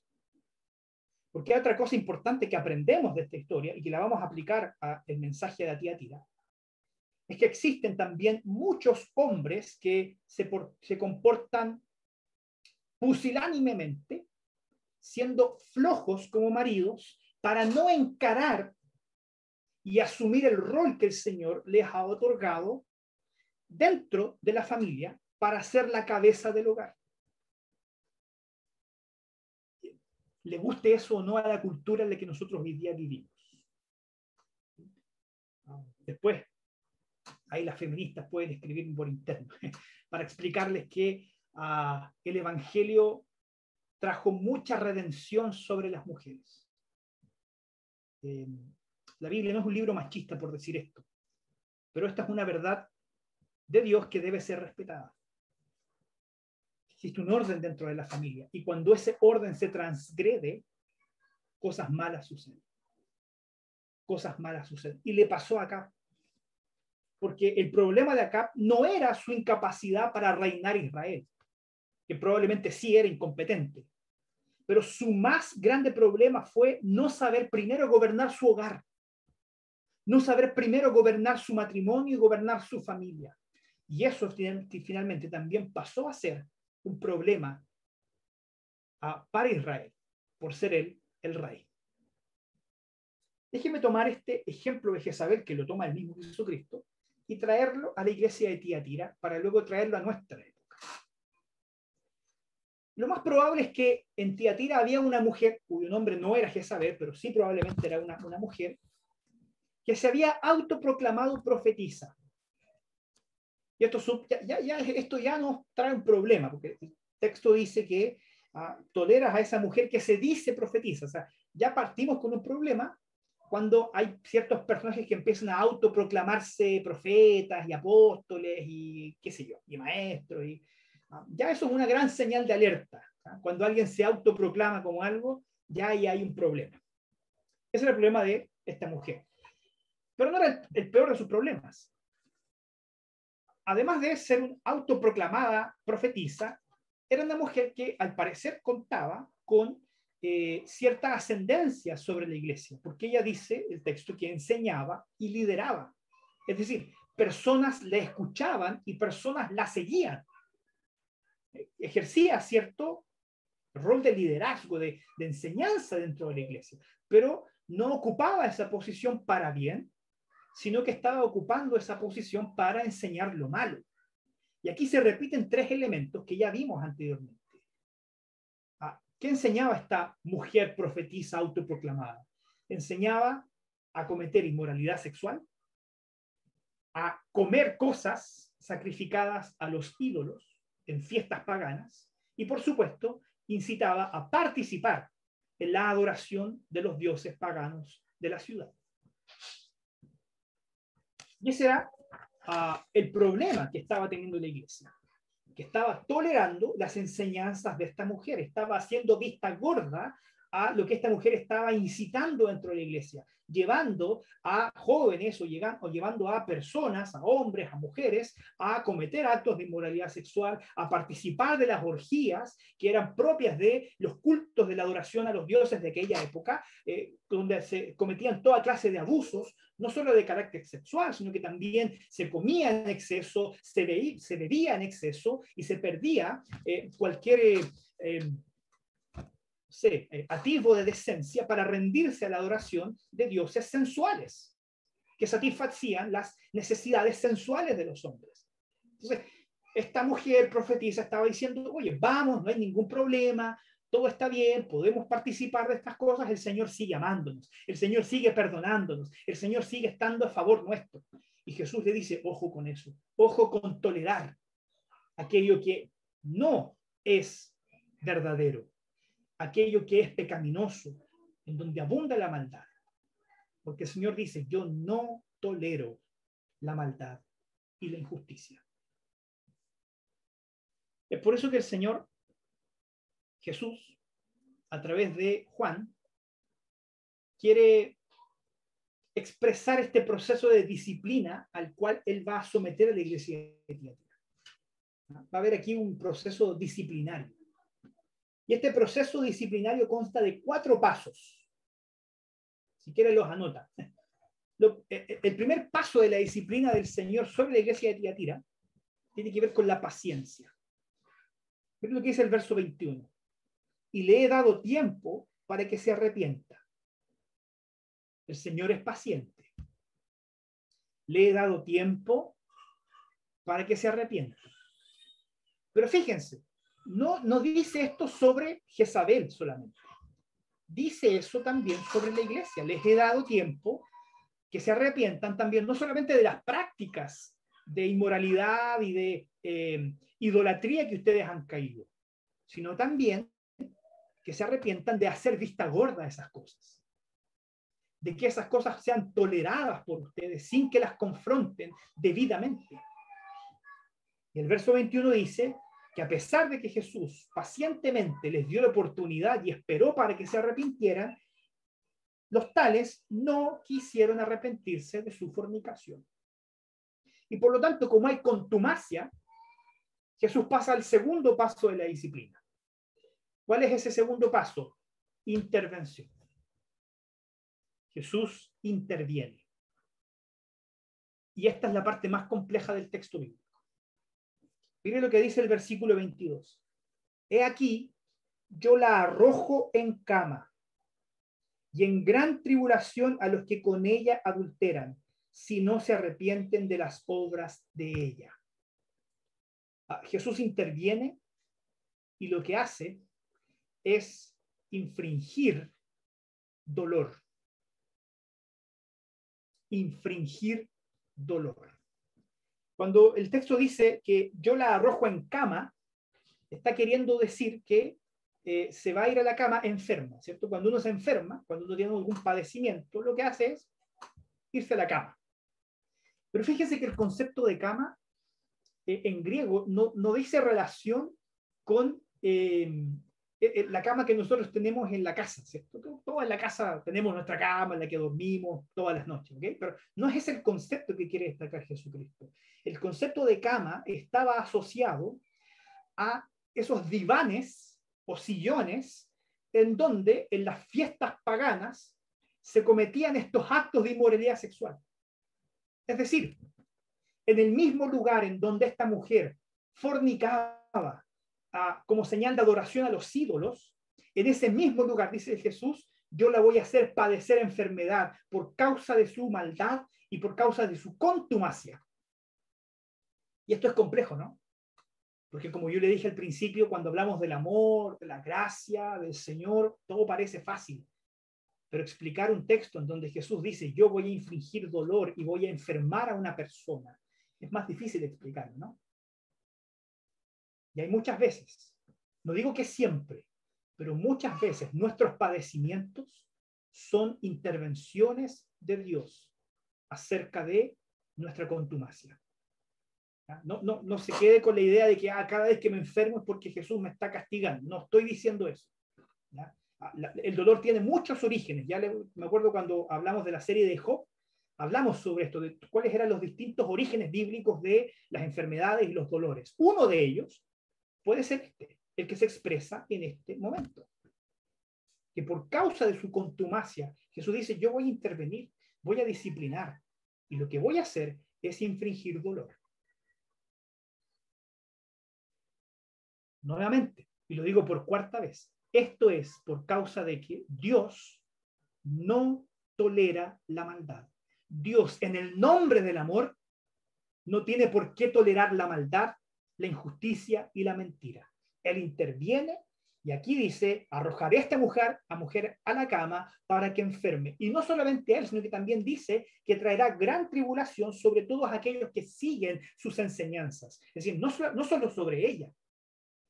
Porque hay otra cosa importante que aprendemos de esta historia y que la vamos a aplicar al mensaje de la tía Tira, es que existen también muchos hombres que se, se comportan pusilánimemente, siendo flojos como maridos, para no encarar y asumir el rol que el Señor les ha otorgado dentro de la familia para ser la cabeza del hogar. Le guste eso o no a la cultura en la que nosotros hoy día vivimos. Después, ahí las feministas pueden escribir por interno <laughs> para explicarles que ah, el Evangelio trajo mucha redención sobre las mujeres. Eh, la Biblia no es un libro machista por decir esto, pero esta es una verdad de Dios que debe ser respetada. Existe un orden dentro de la familia y cuando ese orden se transgrede, cosas malas suceden. Cosas malas suceden. Y le pasó acá. Porque el problema de acá no era su incapacidad para reinar Israel, que probablemente sí era incompetente, pero su más grande problema fue no saber primero gobernar su hogar, no saber primero gobernar su matrimonio y gobernar su familia. Y eso finalmente también pasó a ser un problema para Israel, por ser él el rey. Déjeme tomar este ejemplo de Jezabel, que lo toma el mismo Jesucristo, y traerlo a la iglesia de Tiatira para luego traerlo a nuestra. Lo más probable es que en Tiatira había una mujer, cuyo nombre no era Jezabel, pero sí probablemente era una, una mujer, que se había autoproclamado profetisa. Y esto ya, ya, esto ya nos trae un problema, porque el texto dice que ah, toleras a esa mujer que se dice profetiza. O sea, ya partimos con un problema cuando hay ciertos personajes que empiezan a autoproclamarse profetas y apóstoles y qué sé yo, y maestros. Y, ya eso es una gran señal de alerta. ¿ah? Cuando alguien se autoproclama como algo, ya ahí hay un problema. Ese es el problema de esta mujer. Pero no era el, peor de sus problemas. Además de ser una autoproclamada profetisa, era una mujer que al parecer contaba con eh, cierta ascendencia sobre la iglesia, porque ella dice, el texto, que enseñaba y lideraba. Es decir, personas le escuchaban y personas la seguían. Ejercía cierto rol de liderazgo, de, enseñanza dentro de la iglesia, pero no ocupaba esa posición para bien, sino que estaba ocupando esa posición para enseñar lo malo. Y aquí se repiten tres elementos que ya vimos anteriormente. Ah, ¿Qué enseñaba esta mujer profetisa autoproclamada? Enseñaba a cometer inmoralidad sexual, a comer cosas sacrificadas a los ídolos en fiestas paganas y, por supuesto, incitaba a participar en la adoración de los dioses paganos de la ciudad. Y ese era ah, el problema que estaba teniendo la iglesia, que estaba tolerando las enseñanzas de esta mujer, estaba haciendo vista gorda a lo que esta mujer estaba incitando dentro de la iglesia llevando a jóvenes o, llevando a personas, a hombres, a mujeres, a cometer actos de inmoralidad sexual, a participar de las orgías que eran propias de los cultos de la adoración a los dioses de aquella época, eh, donde se cometían toda clase de abusos, no solo de carácter sexual, sino que también se comía en exceso, se, se bebía en exceso y se perdía eh, cualquier... Eh, se, eh, de decencia para rendirse a la adoración de dioses sensuales, que satisfacían las necesidades sensuales de los hombres. Entonces, esta mujer profetisa estaba diciendo, oye, vamos, no hay ningún problema, todo está bien, podemos participar de estas cosas, el Señor sigue amándonos, el Señor sigue perdonándonos, el Señor sigue estando a favor nuestro. Y Jesús le dice, ojo con eso, ojo con tolerar aquello que no es verdadero, aquello que es pecaminoso, en donde abunda la maldad. Porque el Señor dice, yo no tolero la maldad y la injusticia. Es por eso que el Señor Jesús, a través de Juan, quiere expresar este proceso de disciplina al cual él va a someter a la iglesia Va a haber aquí un proceso disciplinario. Y este proceso disciplinario consta de cuatro pasos. Si quieren los anota. Eh, eh, el primer paso de la disciplina del Señor sobre la iglesia de Tiatira tiene que ver con la paciencia. Es lo que dice el verso 21. Y le he dado tiempo para que se arrepienta. El Señor es paciente. Le he dado tiempo para que se arrepienta. Pero fíjense, no, no dice esto sobre Jezabel solamente. dice eso también sobre la iglesia. Les he dado tiempo que se arrepientan también, no solamente de las prácticas de inmoralidad y de eh, idolatría que ustedes han caído, sino también que se arrepientan de hacer vista gorda a esas cosas, de que esas cosas sean toleradas por ustedes sin que las confronten debidamente. Y el verso 21 dice que a pesar de que Jesús pacientemente les dio la oportunidad y esperó para que se arrepintieran, los tales no quisieron arrepentirse de su fornicación. Y por lo tanto, como hay contumacia, Jesús pasa al segundo paso de la disciplina. ¿Cuál es ese segundo paso? Intervención. Jesús interviene. Y esta es la parte más compleja del texto bíblico. Mire lo que dice el versículo 22. He aquí, yo la arrojo en cama y en gran tribulación a los que con ella adulteran, si no se arrepienten de las obras de ella. Ah, Jesús interviene y lo que hace es infringir dolor. Infringir dolor. Cuando el texto dice que yo la arrojo en cama, está queriendo decir que eh, se va a ir a la cama enferma, ¿cierto? Cuando uno se enferma, cuando uno tiene algún padecimiento, lo que hace es irse a la cama. Pero fíjese que el concepto de cama eh, en griego no, no, dice relación con eh, la cama que nosotros tenemos en la casa, ¿cierto? Toda en la casa tenemos nuestra cama en la que dormimos todas las noches, ¿ok? Pero no es ese el concepto que quiere destacar Jesucristo. El concepto de cama estaba asociado a esos divanes o sillones en donde en las fiestas paganas se cometían estos actos de inmoralidad sexual. Es decir, en el mismo lugar en donde esta mujer fornicaba como señal de adoración a los ídolos, en ese mismo lugar, dice Jesús, yo la voy a hacer padecer enfermedad por causa de su maldad y por causa de su contumacia. Y esto es complejo, ¿no? Porque como yo le dije al principio, cuando hablamos del amor, de la gracia, del Señor, todo parece fácil. Pero explicar un texto en donde Jesús dice, yo voy a infligir dolor y voy a enfermar a una persona, es más difícil de explicar, ¿no? Y hay muchas veces, no digo que siempre, pero muchas veces nuestros padecimientos son intervenciones de Dios acerca de nuestra contumacia. No, no, no se quede con la idea de que ah, cada vez que me enfermo es porque Jesús me está castigando. No estoy diciendo eso. Ah, el dolor tiene muchos orígenes. Ya me acuerdo cuando hablamos de la serie de Job, hablamos sobre esto, de cuáles eran los distintos orígenes bíblicos de las enfermedades y los dolores. Uno de ellos puede ser este, el que se expresa en este momento. Que por causa de su contumacia, Jesús dice, yo voy a intervenir, voy a disciplinar, y lo que voy a hacer es infringir dolor. nuevamente, y lo digo por cuarta vez, esto es por causa de que Dios no tolera la maldad. Dios, en el nombre del amor, no tiene por qué tolerar la maldad, la injusticia y la mentira. Él interviene y aquí dice, arrojaré a esta mujer, a mujer a la cama para que enferme. Y no solamente él, sino que también dice que traerá gran tribulación sobre todos aquellos que siguen sus enseñanzas. Es decir, no, no solo sobre ella,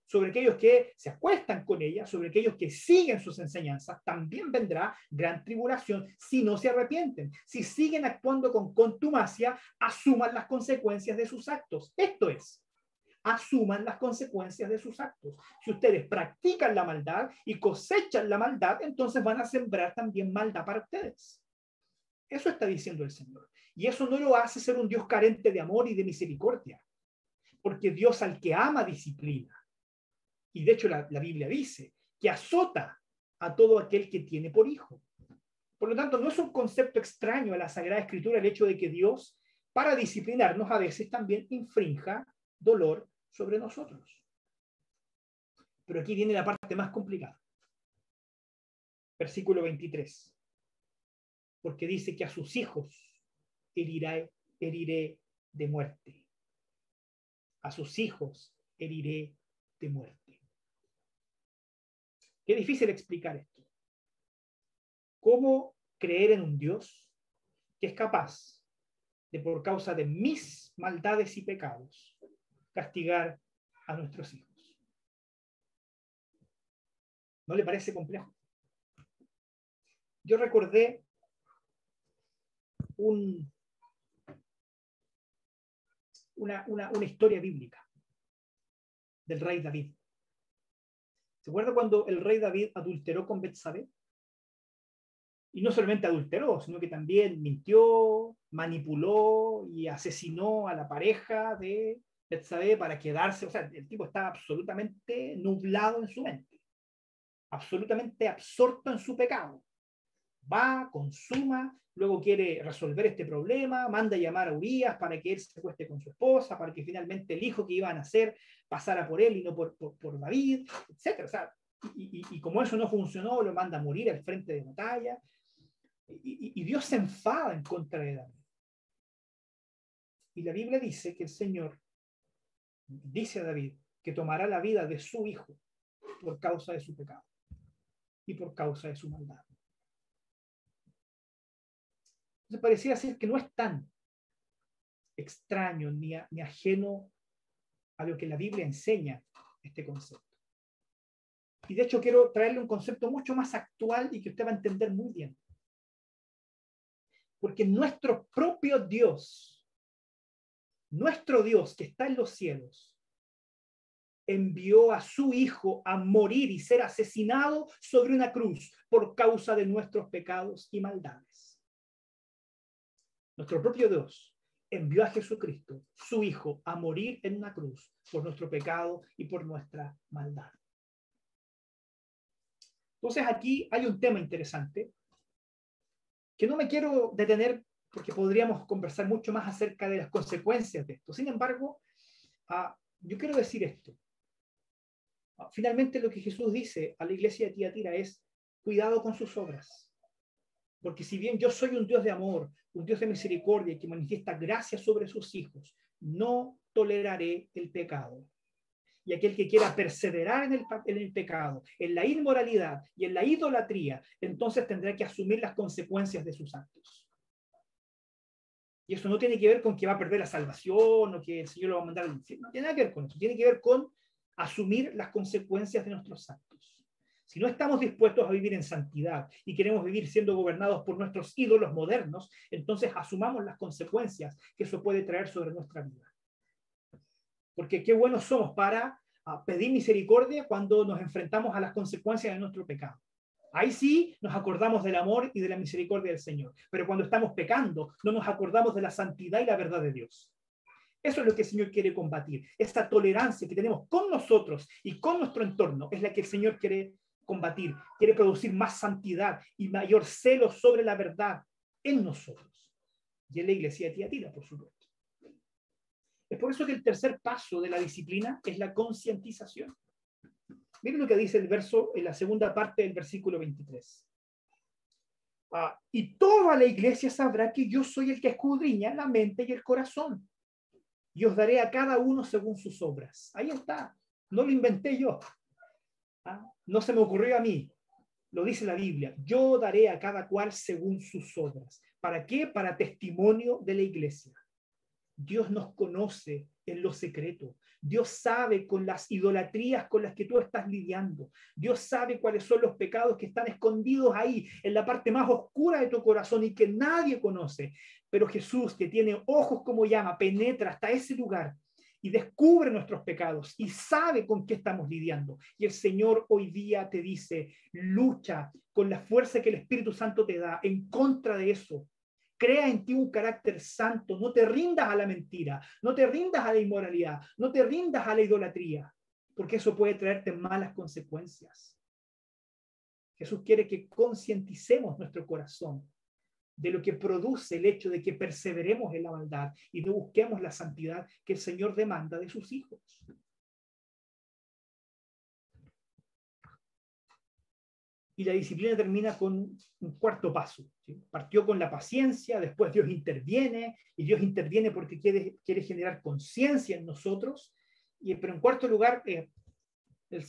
sobre aquellos que se acuestan con ella, sobre aquellos que siguen sus enseñanzas, también vendrá gran tribulación si no se arrepienten. Si siguen actuando con contumacia, asuman las consecuencias de sus actos. Esto es, asuman las consecuencias de sus actos. Si ustedes practican la maldad y cosechan la maldad, entonces van a sembrar también maldad para ustedes. Eso está diciendo el Señor. Y eso no lo hace ser un Dios carente de amor y de misericordia, porque Dios al que ama disciplina y de hecho la, Biblia dice que azota a todo aquel que tiene por hijo. Por lo tanto, no es un concepto extraño a la Sagrada Escritura el hecho de que Dios, para disciplinarnos, a veces también infrinja dolor sobre nosotros. Pero aquí viene la parte más complicada. Versículo 23. Porque dice que a sus hijos heriré, heriré de muerte. A sus hijos heriré de muerte. Qué difícil explicar esto. ¿Cómo creer en un Dios que es capaz de, por causa de mis maldades y pecados, castigar a nuestros hijos? ¿No le parece complejo? Yo recordé un, una, una, una historia bíblica del rey David. ¿Se acuerda cuando el rey David adulteró con Betsabé? Y no solamente adulteró, sino que también mintió, manipuló y asesinó a la pareja de Betsabé para quedarse. O sea, el tipo estaba absolutamente nublado en su mente, absolutamente absorto en su pecado. Va, consuma, luego quiere resolver este problema, manda a llamar a Urias para que él se acueste con su esposa, para que finalmente el hijo que iba a nacer pasara por él y no por, por, David, etc. O sea, y, y, como eso no funcionó, lo manda a morir al frente de batalla. Y, y Dios se enfada en contra de David. Y la Biblia dice que el Señor dice David que tomará la vida de su hijo por causa de su pecado y por causa de su maldad. Entonces parecía ser que no es tan extraño ni, ni ajeno a lo que la Biblia enseña este concepto. Y de hecho quiero traerle un concepto mucho más actual y que usted va a entender muy bien. Porque nuestro propio Dios, nuestro Dios que está en los cielos, envió a su Hijo a morir y ser asesinado sobre una cruz por causa de nuestros pecados y maldades nuestro propio Dios envió a Jesucristo, su Hijo, a morir en una cruz por nuestro pecado y por nuestra maldad. Entonces aquí hay un tema interesante que no me quiero detener porque podríamos conversar mucho más acerca de las consecuencias de esto. Sin embargo, ah, yo quiero decir esto. Ah, finalmente lo que Jesús dice a la iglesia de Tiatira es, cuidado con sus obras. Porque si bien yo soy un Dios de amor, un Dios de misericordia que manifiesta gracia sobre sus hijos, no toleraré el pecado. Y aquel que quiera perseverar en el, en el, pecado, en la inmoralidad y en la idolatría, entonces tendrá que asumir las consecuencias de sus actos. Y eso no tiene que ver con que va a perder la salvación o que el Señor lo va a mandar al infierno. No tiene nada que ver con eso. Tiene que ver con asumir las consecuencias de nuestros actos. Si no estamos dispuestos a vivir en santidad y queremos vivir siendo gobernados por nuestros ídolos modernos, entonces asumamos las consecuencias que eso puede traer sobre nuestra vida. Porque qué buenos somos para ah, pedir misericordia cuando nos enfrentamos a las consecuencias de nuestro pecado. Ahí sí nos acordamos del amor y de la misericordia del Señor. Pero cuando estamos pecando, no nos acordamos de la santidad y la verdad de Dios. Eso es lo que el Señor quiere combatir. Esta tolerancia que tenemos con nosotros y con nuestro entorno es la que el Señor quiere combatir, quiere producir más santidad y mayor celo sobre la verdad en nosotros. Y en la iglesia de Tiatira, por supuesto. Es por eso que el tercer paso de la disciplina es la concientización. Miren lo que dice el verso en la segunda parte del versículo 23. Ah, y toda la iglesia sabrá que yo soy el que escudriña la mente y el corazón. Y os daré a cada uno según sus obras. Ahí está. No lo inventé yo. ¿Ah? No se me ocurrió a mí, lo dice la Biblia, yo daré a cada cual según sus obras. ¿Para qué? Para testimonio de la iglesia. Dios nos conoce en lo secreto. Dios sabe con las idolatrías con las que tú estás lidiando. Dios sabe cuáles son los pecados que están escondidos ahí, en la parte más oscura de tu corazón y que nadie conoce. Pero Jesús, que tiene ojos como llama, penetra hasta ese lugar y descubre nuestros pecados y sabe con qué estamos lidiando. Y el Señor hoy día te dice, lucha con la fuerza que el Espíritu Santo te da en contra de eso. Crea en ti un carácter santo, no te rindas a la mentira, no te rindas a la inmoralidad, no te rindas a la idolatría, porque eso puede traerte malas consecuencias. Jesús quiere que concienticemos nuestro corazón de lo que produce el hecho de que perseveremos en la maldad y no busquemos la santidad que el Señor demanda de sus hijos. Y la disciplina termina con un cuarto paso. Partió con la paciencia, después Dios interviene, y Dios interviene porque quiere, quiere generar conciencia en nosotros. Y, pero en cuarto lugar, eh,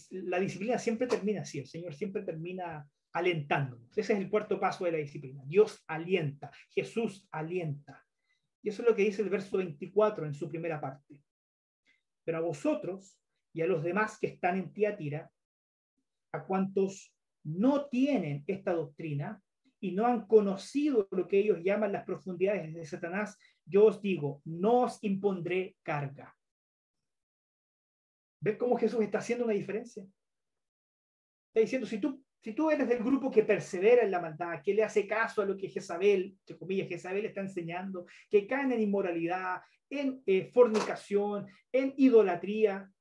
la disciplina siempre termina así, el Señor siempre termina alentándonos. Ese es el cuarto paso de la disciplina. Dios alienta, Jesús alienta. Y eso es lo que dice el verso 24 en su primera parte. Pero a vosotros y a los demás que están en Tiatira, a cuantos no tienen esta doctrina y no han conocido lo que ellos llaman las profundidades de Satanás, yo os digo, no os impondré carga. ¿Ves cómo Jesús está haciendo una diferencia? Está diciendo, si tú, si tú eres del grupo que persevera en la maldad, que le hace caso a lo que Jezabel, entre comillas, Jezabel está enseñando, que caen en inmoralidad, en eh, fornicación, en idolatría,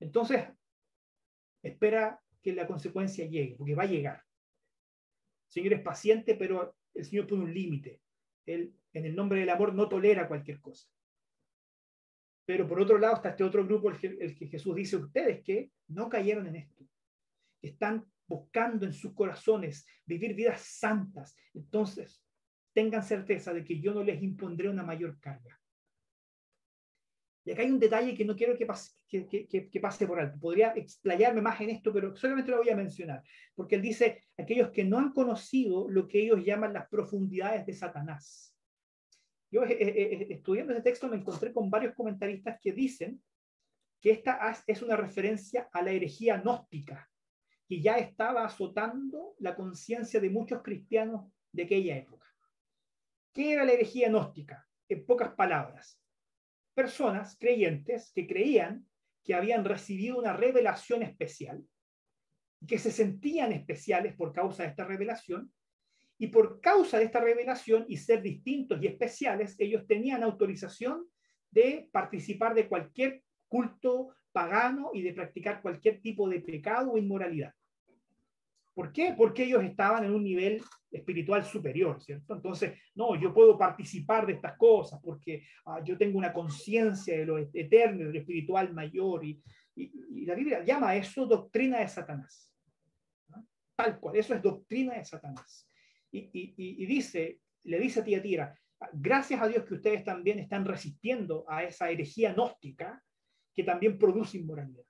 entonces espera que la consecuencia llegue, porque va a llegar. El Señor es paciente, pero el Señor pone un límite. Él, en el nombre del amor, no tolera cualquier cosa. Pero por otro lado está este otro grupo, el que Jesús dice, ustedes que no cayeron en esto, que están buscando en sus corazones vivir vidas santas. Entonces, tengan certeza de que yo no les impondré una mayor carga. Y acá hay un detalle que no quiero que pase, que, pase por alto. Podría explayarme más en esto, pero solamente lo voy a mencionar. Porque él dice, aquellos que no han conocido lo que ellos llaman las profundidades de Satanás. Yo eh, eh, eh, estudiando este texto me encontré con varios comentaristas que dicen que esta es una referencia a la herejía gnóstica, que ya estaba azotando la conciencia de muchos cristianos de aquella época. ¿Qué era la herejía gnóstica? En pocas palabras, personas creyentes que creían que habían recibido una revelación especial, que se sentían especiales por causa de esta revelación, y por causa de esta revelación y ser distintos y especiales, ellos tenían autorización de participar de cualquier culto pagano y de practicar cualquier tipo de pecado o inmoralidad. ¿Por qué? Porque ellos estaban en un nivel espiritual superior, ¿cierto? Entonces, no, yo puedo participar de estas cosas porque ah, yo tengo una conciencia de lo eterno, de lo espiritual mayor. Y, la Biblia llama a eso doctrina de Satanás. Tal cual, eso es doctrina de Satanás. Y, dice, le dice a Tira, gracias a Dios que ustedes también están resistiendo a esa herejía gnóstica que también produce inmoralidad.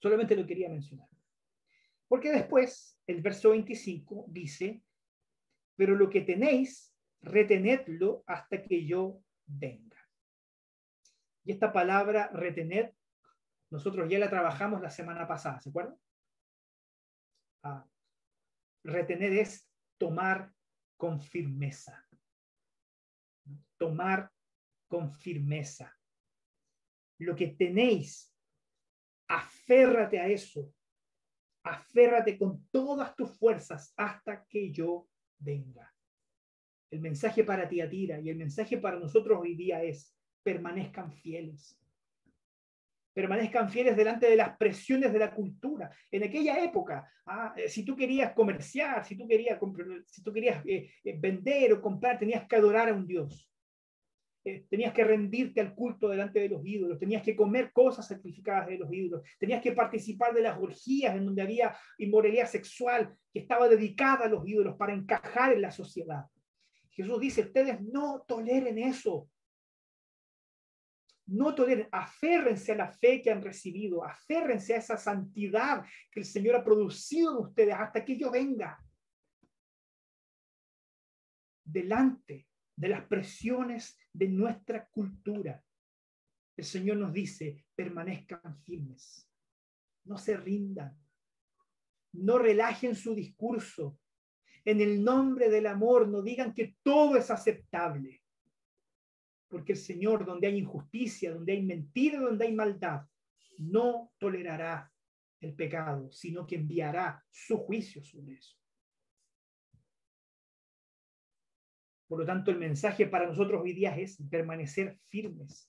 Solamente lo quería mencionar. Porque después el verso 25 dice, pero lo que tenéis, retenedlo hasta que yo venga. Y esta palabra retener, nosotros ya la trabajamos la semana pasada, ¿se acuerdan? Ah, retener es tomar con firmeza. Tomar con firmeza. Lo que tenéis, aférrate a eso aférrate con todas tus fuerzas hasta que yo venga. El mensaje para ti, Atira, y el mensaje para nosotros hoy día es, permanezcan fieles. Permanezcan fieles delante de las presiones de la cultura. En aquella época, ah, eh, si tú querías comerciar, si tú querías, si tú querías eh, eh, vender o comprar, tenías que adorar a un Dios. Eh, tenías que rendirte al culto delante de los ídolos, tenías que comer cosas sacrificadas de los ídolos, tenías que participar de las orgías en donde había inmoralidad sexual que estaba dedicada a los ídolos para encajar en la sociedad. Jesús dice, ustedes no toleren eso. No toleren, aférrense a la fe que han recibido, aférrense a esa santidad que el Señor ha producido en ustedes hasta que yo venga. Delante de las presiones de nuestra cultura. El Señor nos dice, permanezcan firmes, no se rindan, no relajen su discurso. En el nombre del amor, no digan que todo es aceptable. Porque el Señor, donde hay injusticia, donde hay mentira, donde hay maldad, no tolerará el pecado, sino que enviará su juicio sobre eso. Por lo tanto, el mensaje para nosotros hoy día es permanecer firmes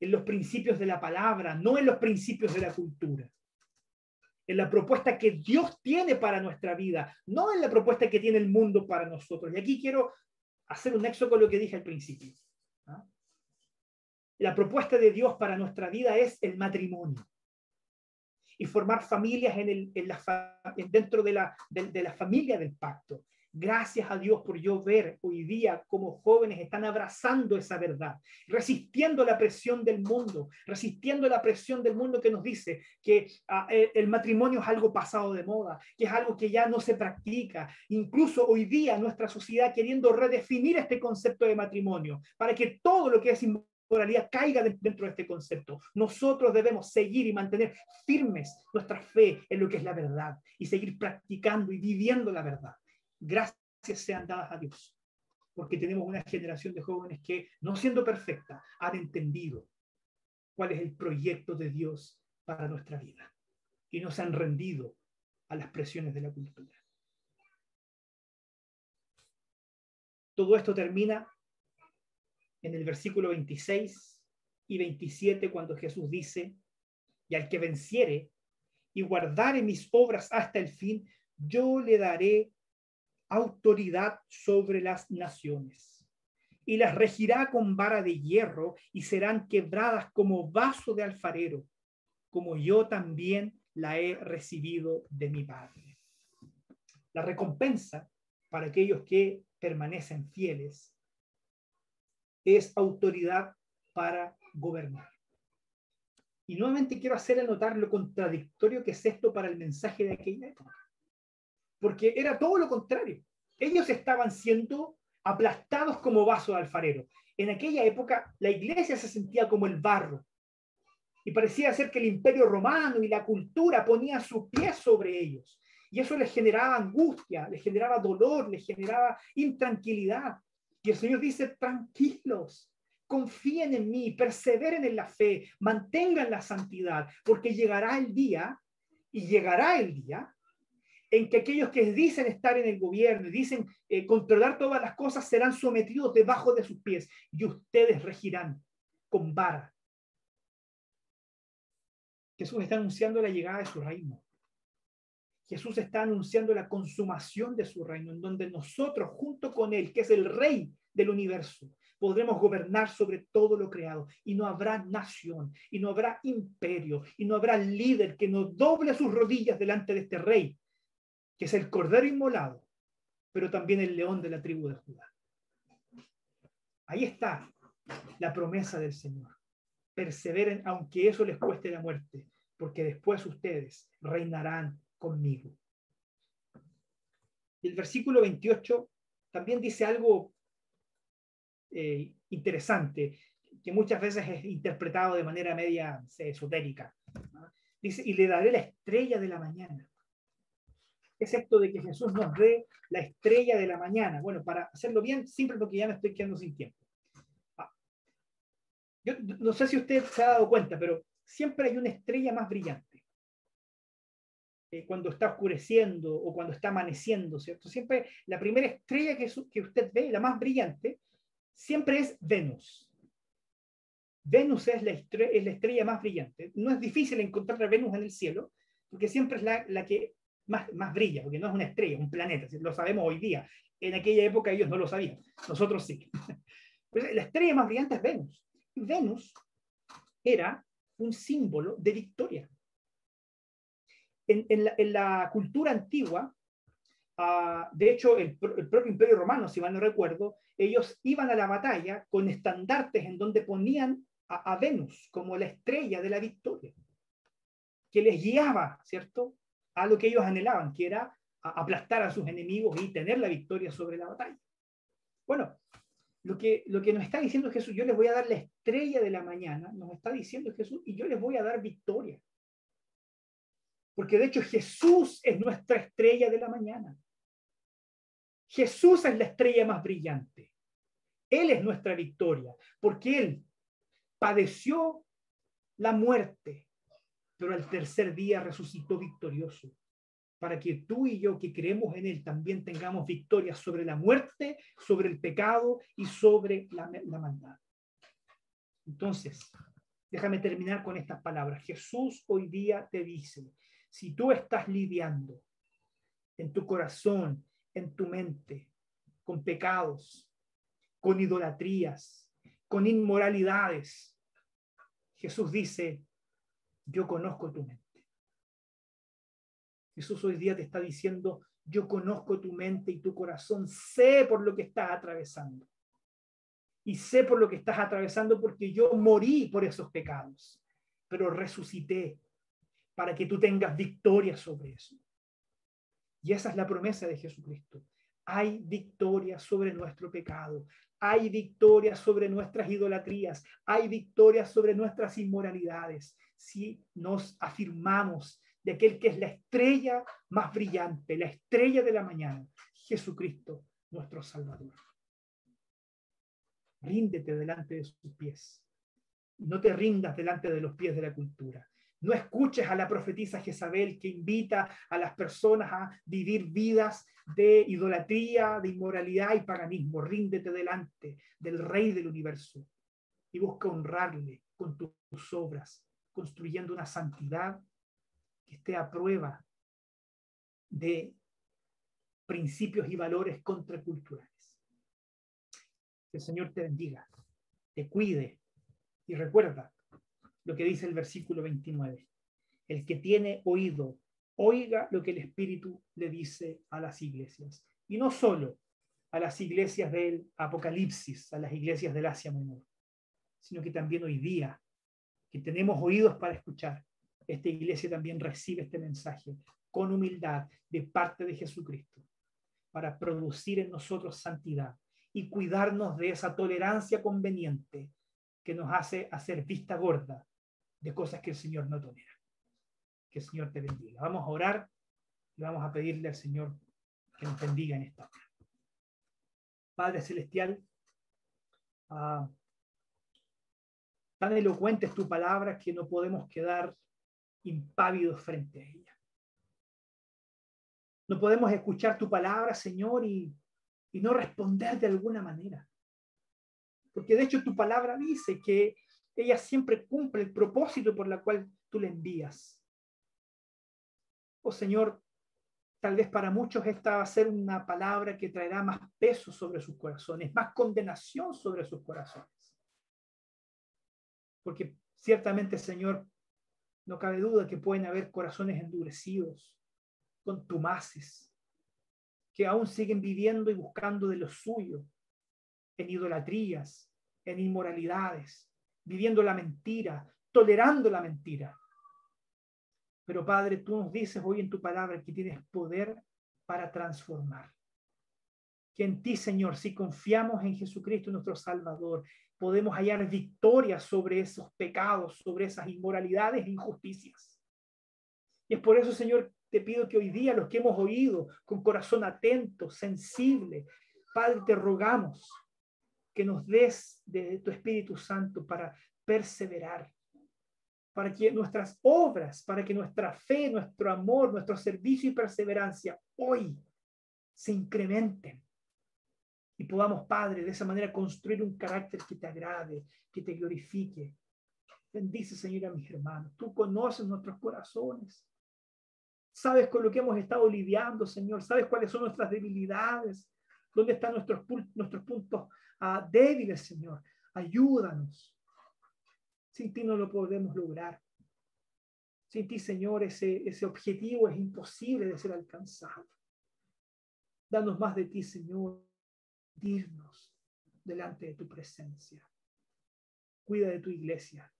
en los principios de la palabra, no en los principios de la cultura. En la propuesta que Dios tiene para nuestra vida, no en la propuesta que tiene el mundo para nosotros. Y aquí quiero hacer un nexo con lo que dije al principio. ¿ah? La propuesta de Dios para nuestra vida es el matrimonio y formar familias en el, en la, dentro de la, de la familia del pacto Gracias a Dios por yo ver hoy día como jóvenes están abrazando esa verdad, resistiendo la presión del mundo, resistiendo la presión del mundo que nos dice que ah, el matrimonio es algo pasado de moda, que es algo que ya no se practica. Incluso hoy día nuestra sociedad queriendo redefinir este concepto de matrimonio para que todo lo que es moralidad caiga dentro de este concepto. Nosotros debemos seguir y mantener firmes nuestra fe en lo que es la verdad y seguir practicando y viviendo la verdad. Gracias sean dadas a Dios, porque tenemos una generación de jóvenes que, no siendo perfecta, han entendido cuál es el proyecto de Dios para nuestra vida y no se han rendido a las presiones de la cultura. Todo esto termina en el versículo 26 y 27 cuando Jesús dice, y al que venciere y guardare mis obras hasta el fin, yo le daré autoridad sobre las naciones y las regirá con vara de hierro y serán quebradas como vaso de alfarero, como yo también la he recibido de mi Padre. La recompensa para aquellos que permanecen fieles es autoridad para gobernar. Y nuevamente quiero hacerle notar lo contradictorio que es esto para el mensaje de aquella. Porque era todo lo contrario. Ellos estaban siendo aplastados como vaso de alfarero. En aquella época la iglesia se sentía como el barro. Y parecía ser que el imperio romano y la cultura ponía su pie sobre ellos. Y eso les generaba angustia, les generaba dolor, les generaba intranquilidad. Y el Señor dice, tranquilos, confíen en mí, perseveren en la fe, mantengan la santidad, porque llegará el día, y llegará el día, en que aquellos que dicen estar en el gobierno y dicen eh, controlar todas las cosas serán sometidos debajo de sus pies y ustedes regirán con vara. Jesús está anunciando la llegada de su reino. Jesús está anunciando la consumación de su reino, en donde nosotros, junto con Él, que es el rey del universo, podremos gobernar sobre todo lo creado y no habrá nación y no habrá imperio y no habrá líder que no doble sus rodillas delante de este rey, que es el cordero inmolado, pero también el león de la tribu de Judá. Ahí está la promesa del Señor. Perseveren aunque eso les cueste la muerte, porque después ustedes reinarán conmigo. El versículo 28 también dice algo eh, interesante, que muchas veces es interpretado de manera media esotérica. Dice, y le daré la estrella de la mañana. Es esto de que Jesús nos dé la estrella de la mañana. Bueno, para hacerlo bien, simple porque ya me estoy quedando sin tiempo. Ah. Yo no sé si usted se ha dado cuenta, pero siempre hay una estrella más brillante. Eh, cuando está oscureciendo o cuando está amaneciendo, ¿cierto? Siempre la primera estrella que, que usted ve, la más brillante, siempre es Venus. Venus es la, es la estrella más brillante. No es difícil encontrar a Venus en el cielo, porque siempre es la, la que más, más brilla, porque no es una estrella, es un planeta, lo sabemos hoy día. En aquella época ellos no lo sabían, nosotros sí. <laughs> la estrella más brillante es Venus. Venus era un símbolo de victoria en, la, cultura antigua, ah, de hecho, el, propio Imperio Romano, si mal no recuerdo, ellos iban a la batalla con estandartes en donde ponían a, Venus como la estrella de la victoria, que les guiaba, ¿cierto?, a lo que ellos anhelaban, que era aplastar a sus enemigos y tener la victoria sobre la batalla. Bueno, lo que, lo que nos está diciendo Jesús, yo les voy a dar la estrella de la mañana, nos está diciendo Jesús, y yo les voy a dar victoria. Porque de hecho Jesús es nuestra estrella de la mañana. Jesús es la estrella más brillante. Él es nuestra victoria, porque Él padeció la muerte, pero al tercer día resucitó victorioso, para que tú y yo que creemos en Él también tengamos victoria sobre la muerte, sobre el pecado y sobre la, la maldad. Entonces, déjame terminar con estas palabras. Jesús hoy día te dice, si tú estás lidiando en tu corazón, en tu mente, con pecados, con idolatrías, con inmoralidades, Jesús dice, yo conozco tu mente. Jesús hoy día te está diciendo, Yo conozco tu mente y tu corazón, sé por lo que estás atravesando. Y sé por lo que estás atravesando porque yo morí por esos pecados, pero resucité para que tú tengas victoria sobre eso. Y esa es la promesa de Jesucristo. Hay victoria sobre nuestro pecado, hay victoria sobre nuestras idolatrías, hay victoria sobre nuestras inmoralidades. Si nos afirmamos de aquel que es la estrella más brillante, la estrella de la mañana, Jesucristo, nuestro Salvador. Ríndete delante de sus pies. No te rindas delante de los pies de la cultura. No escuches a la profetisa Jezabel que invita a las personas a vivir vidas de idolatría, de inmoralidad y paganismo. Ríndete delante del Rey del universo y busca honrarle con tus obras, construyendo una santidad que esté a prueba de principios y valores contraculturales. Que el Señor te bendiga, te cuide y recuerda lo que dice el versículo 29. El que tiene oído, oiga lo que el Espíritu le dice a las iglesias. Y no solo a las iglesias del Apocalipsis, a las iglesias del Asia Menor, sino que también hoy día, que tenemos oídos para escuchar, esta iglesia también recibe este mensaje con humildad de parte de Jesucristo para producir en nosotros santidad y cuidarnos de esa tolerancia conveniente que nos hace hacer vista gorda de cosas que el Señor no tolera. Que el Señor te bendiga. Vamos a orar y vamos a pedirle al Señor que nos bendiga en esta hora. Padre Celestial, ah, tan elocuente es tu palabra que no podemos quedar impávidos frente a ella. No podemos escuchar tu palabra, Señor, y, no responder de alguna manera. Porque de hecho tu palabra dice que ella siempre cumple el propósito por la cual tú le envías. Oh Señor, tal vez para muchos esta va a ser una palabra que traerá más peso sobre sus corazones, más condenación sobre sus corazones. Porque ciertamente, Señor, no cabe duda que pueden haber corazones endurecidos, contumaces, que aún siguen viviendo y buscando de lo suyo, en idolatrías, en inmoralidades, viviendo la mentira, tolerando la mentira. Pero Padre, tú nos dices hoy en tu palabra que tienes poder para transformar. Que en ti, Señor, si confiamos en Jesucristo, nuestro Salvador, podemos hallar victoria sobre esos pecados, sobre esas inmoralidades e injusticias. Y es por eso, Señor, te pido que hoy día los que hemos oído con corazón atento, sensible, Padre, te rogamos que nos des de tu Espíritu Santo para perseverar, para que nuestras obras, para que nuestra fe, nuestro amor, nuestro servicio y perseverancia hoy se incrementen y podamos, Padre, de esa manera construir un carácter que te agrade, que te glorifique. Bendice, Señor, a mis hermanos. Tú conoces nuestros corazones. Sabes con lo que hemos estado lidiando, Señor. Sabes cuáles son nuestras debilidades. ¿Dónde están nuestros, nuestros puntos uh, débiles, Señor? Ayúdanos. Sin ti no lo podemos lograr. Sin ti, Señor, ese, ese objetivo es imposible de ser alcanzado. Danos más de ti, Señor dirnos delante de tu presencia. Cuida de tu iglesia.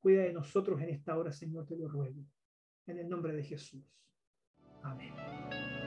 Cuida de nosotros en esta hora, Señor, te lo ruego. En el nombre de Jesús. Amén.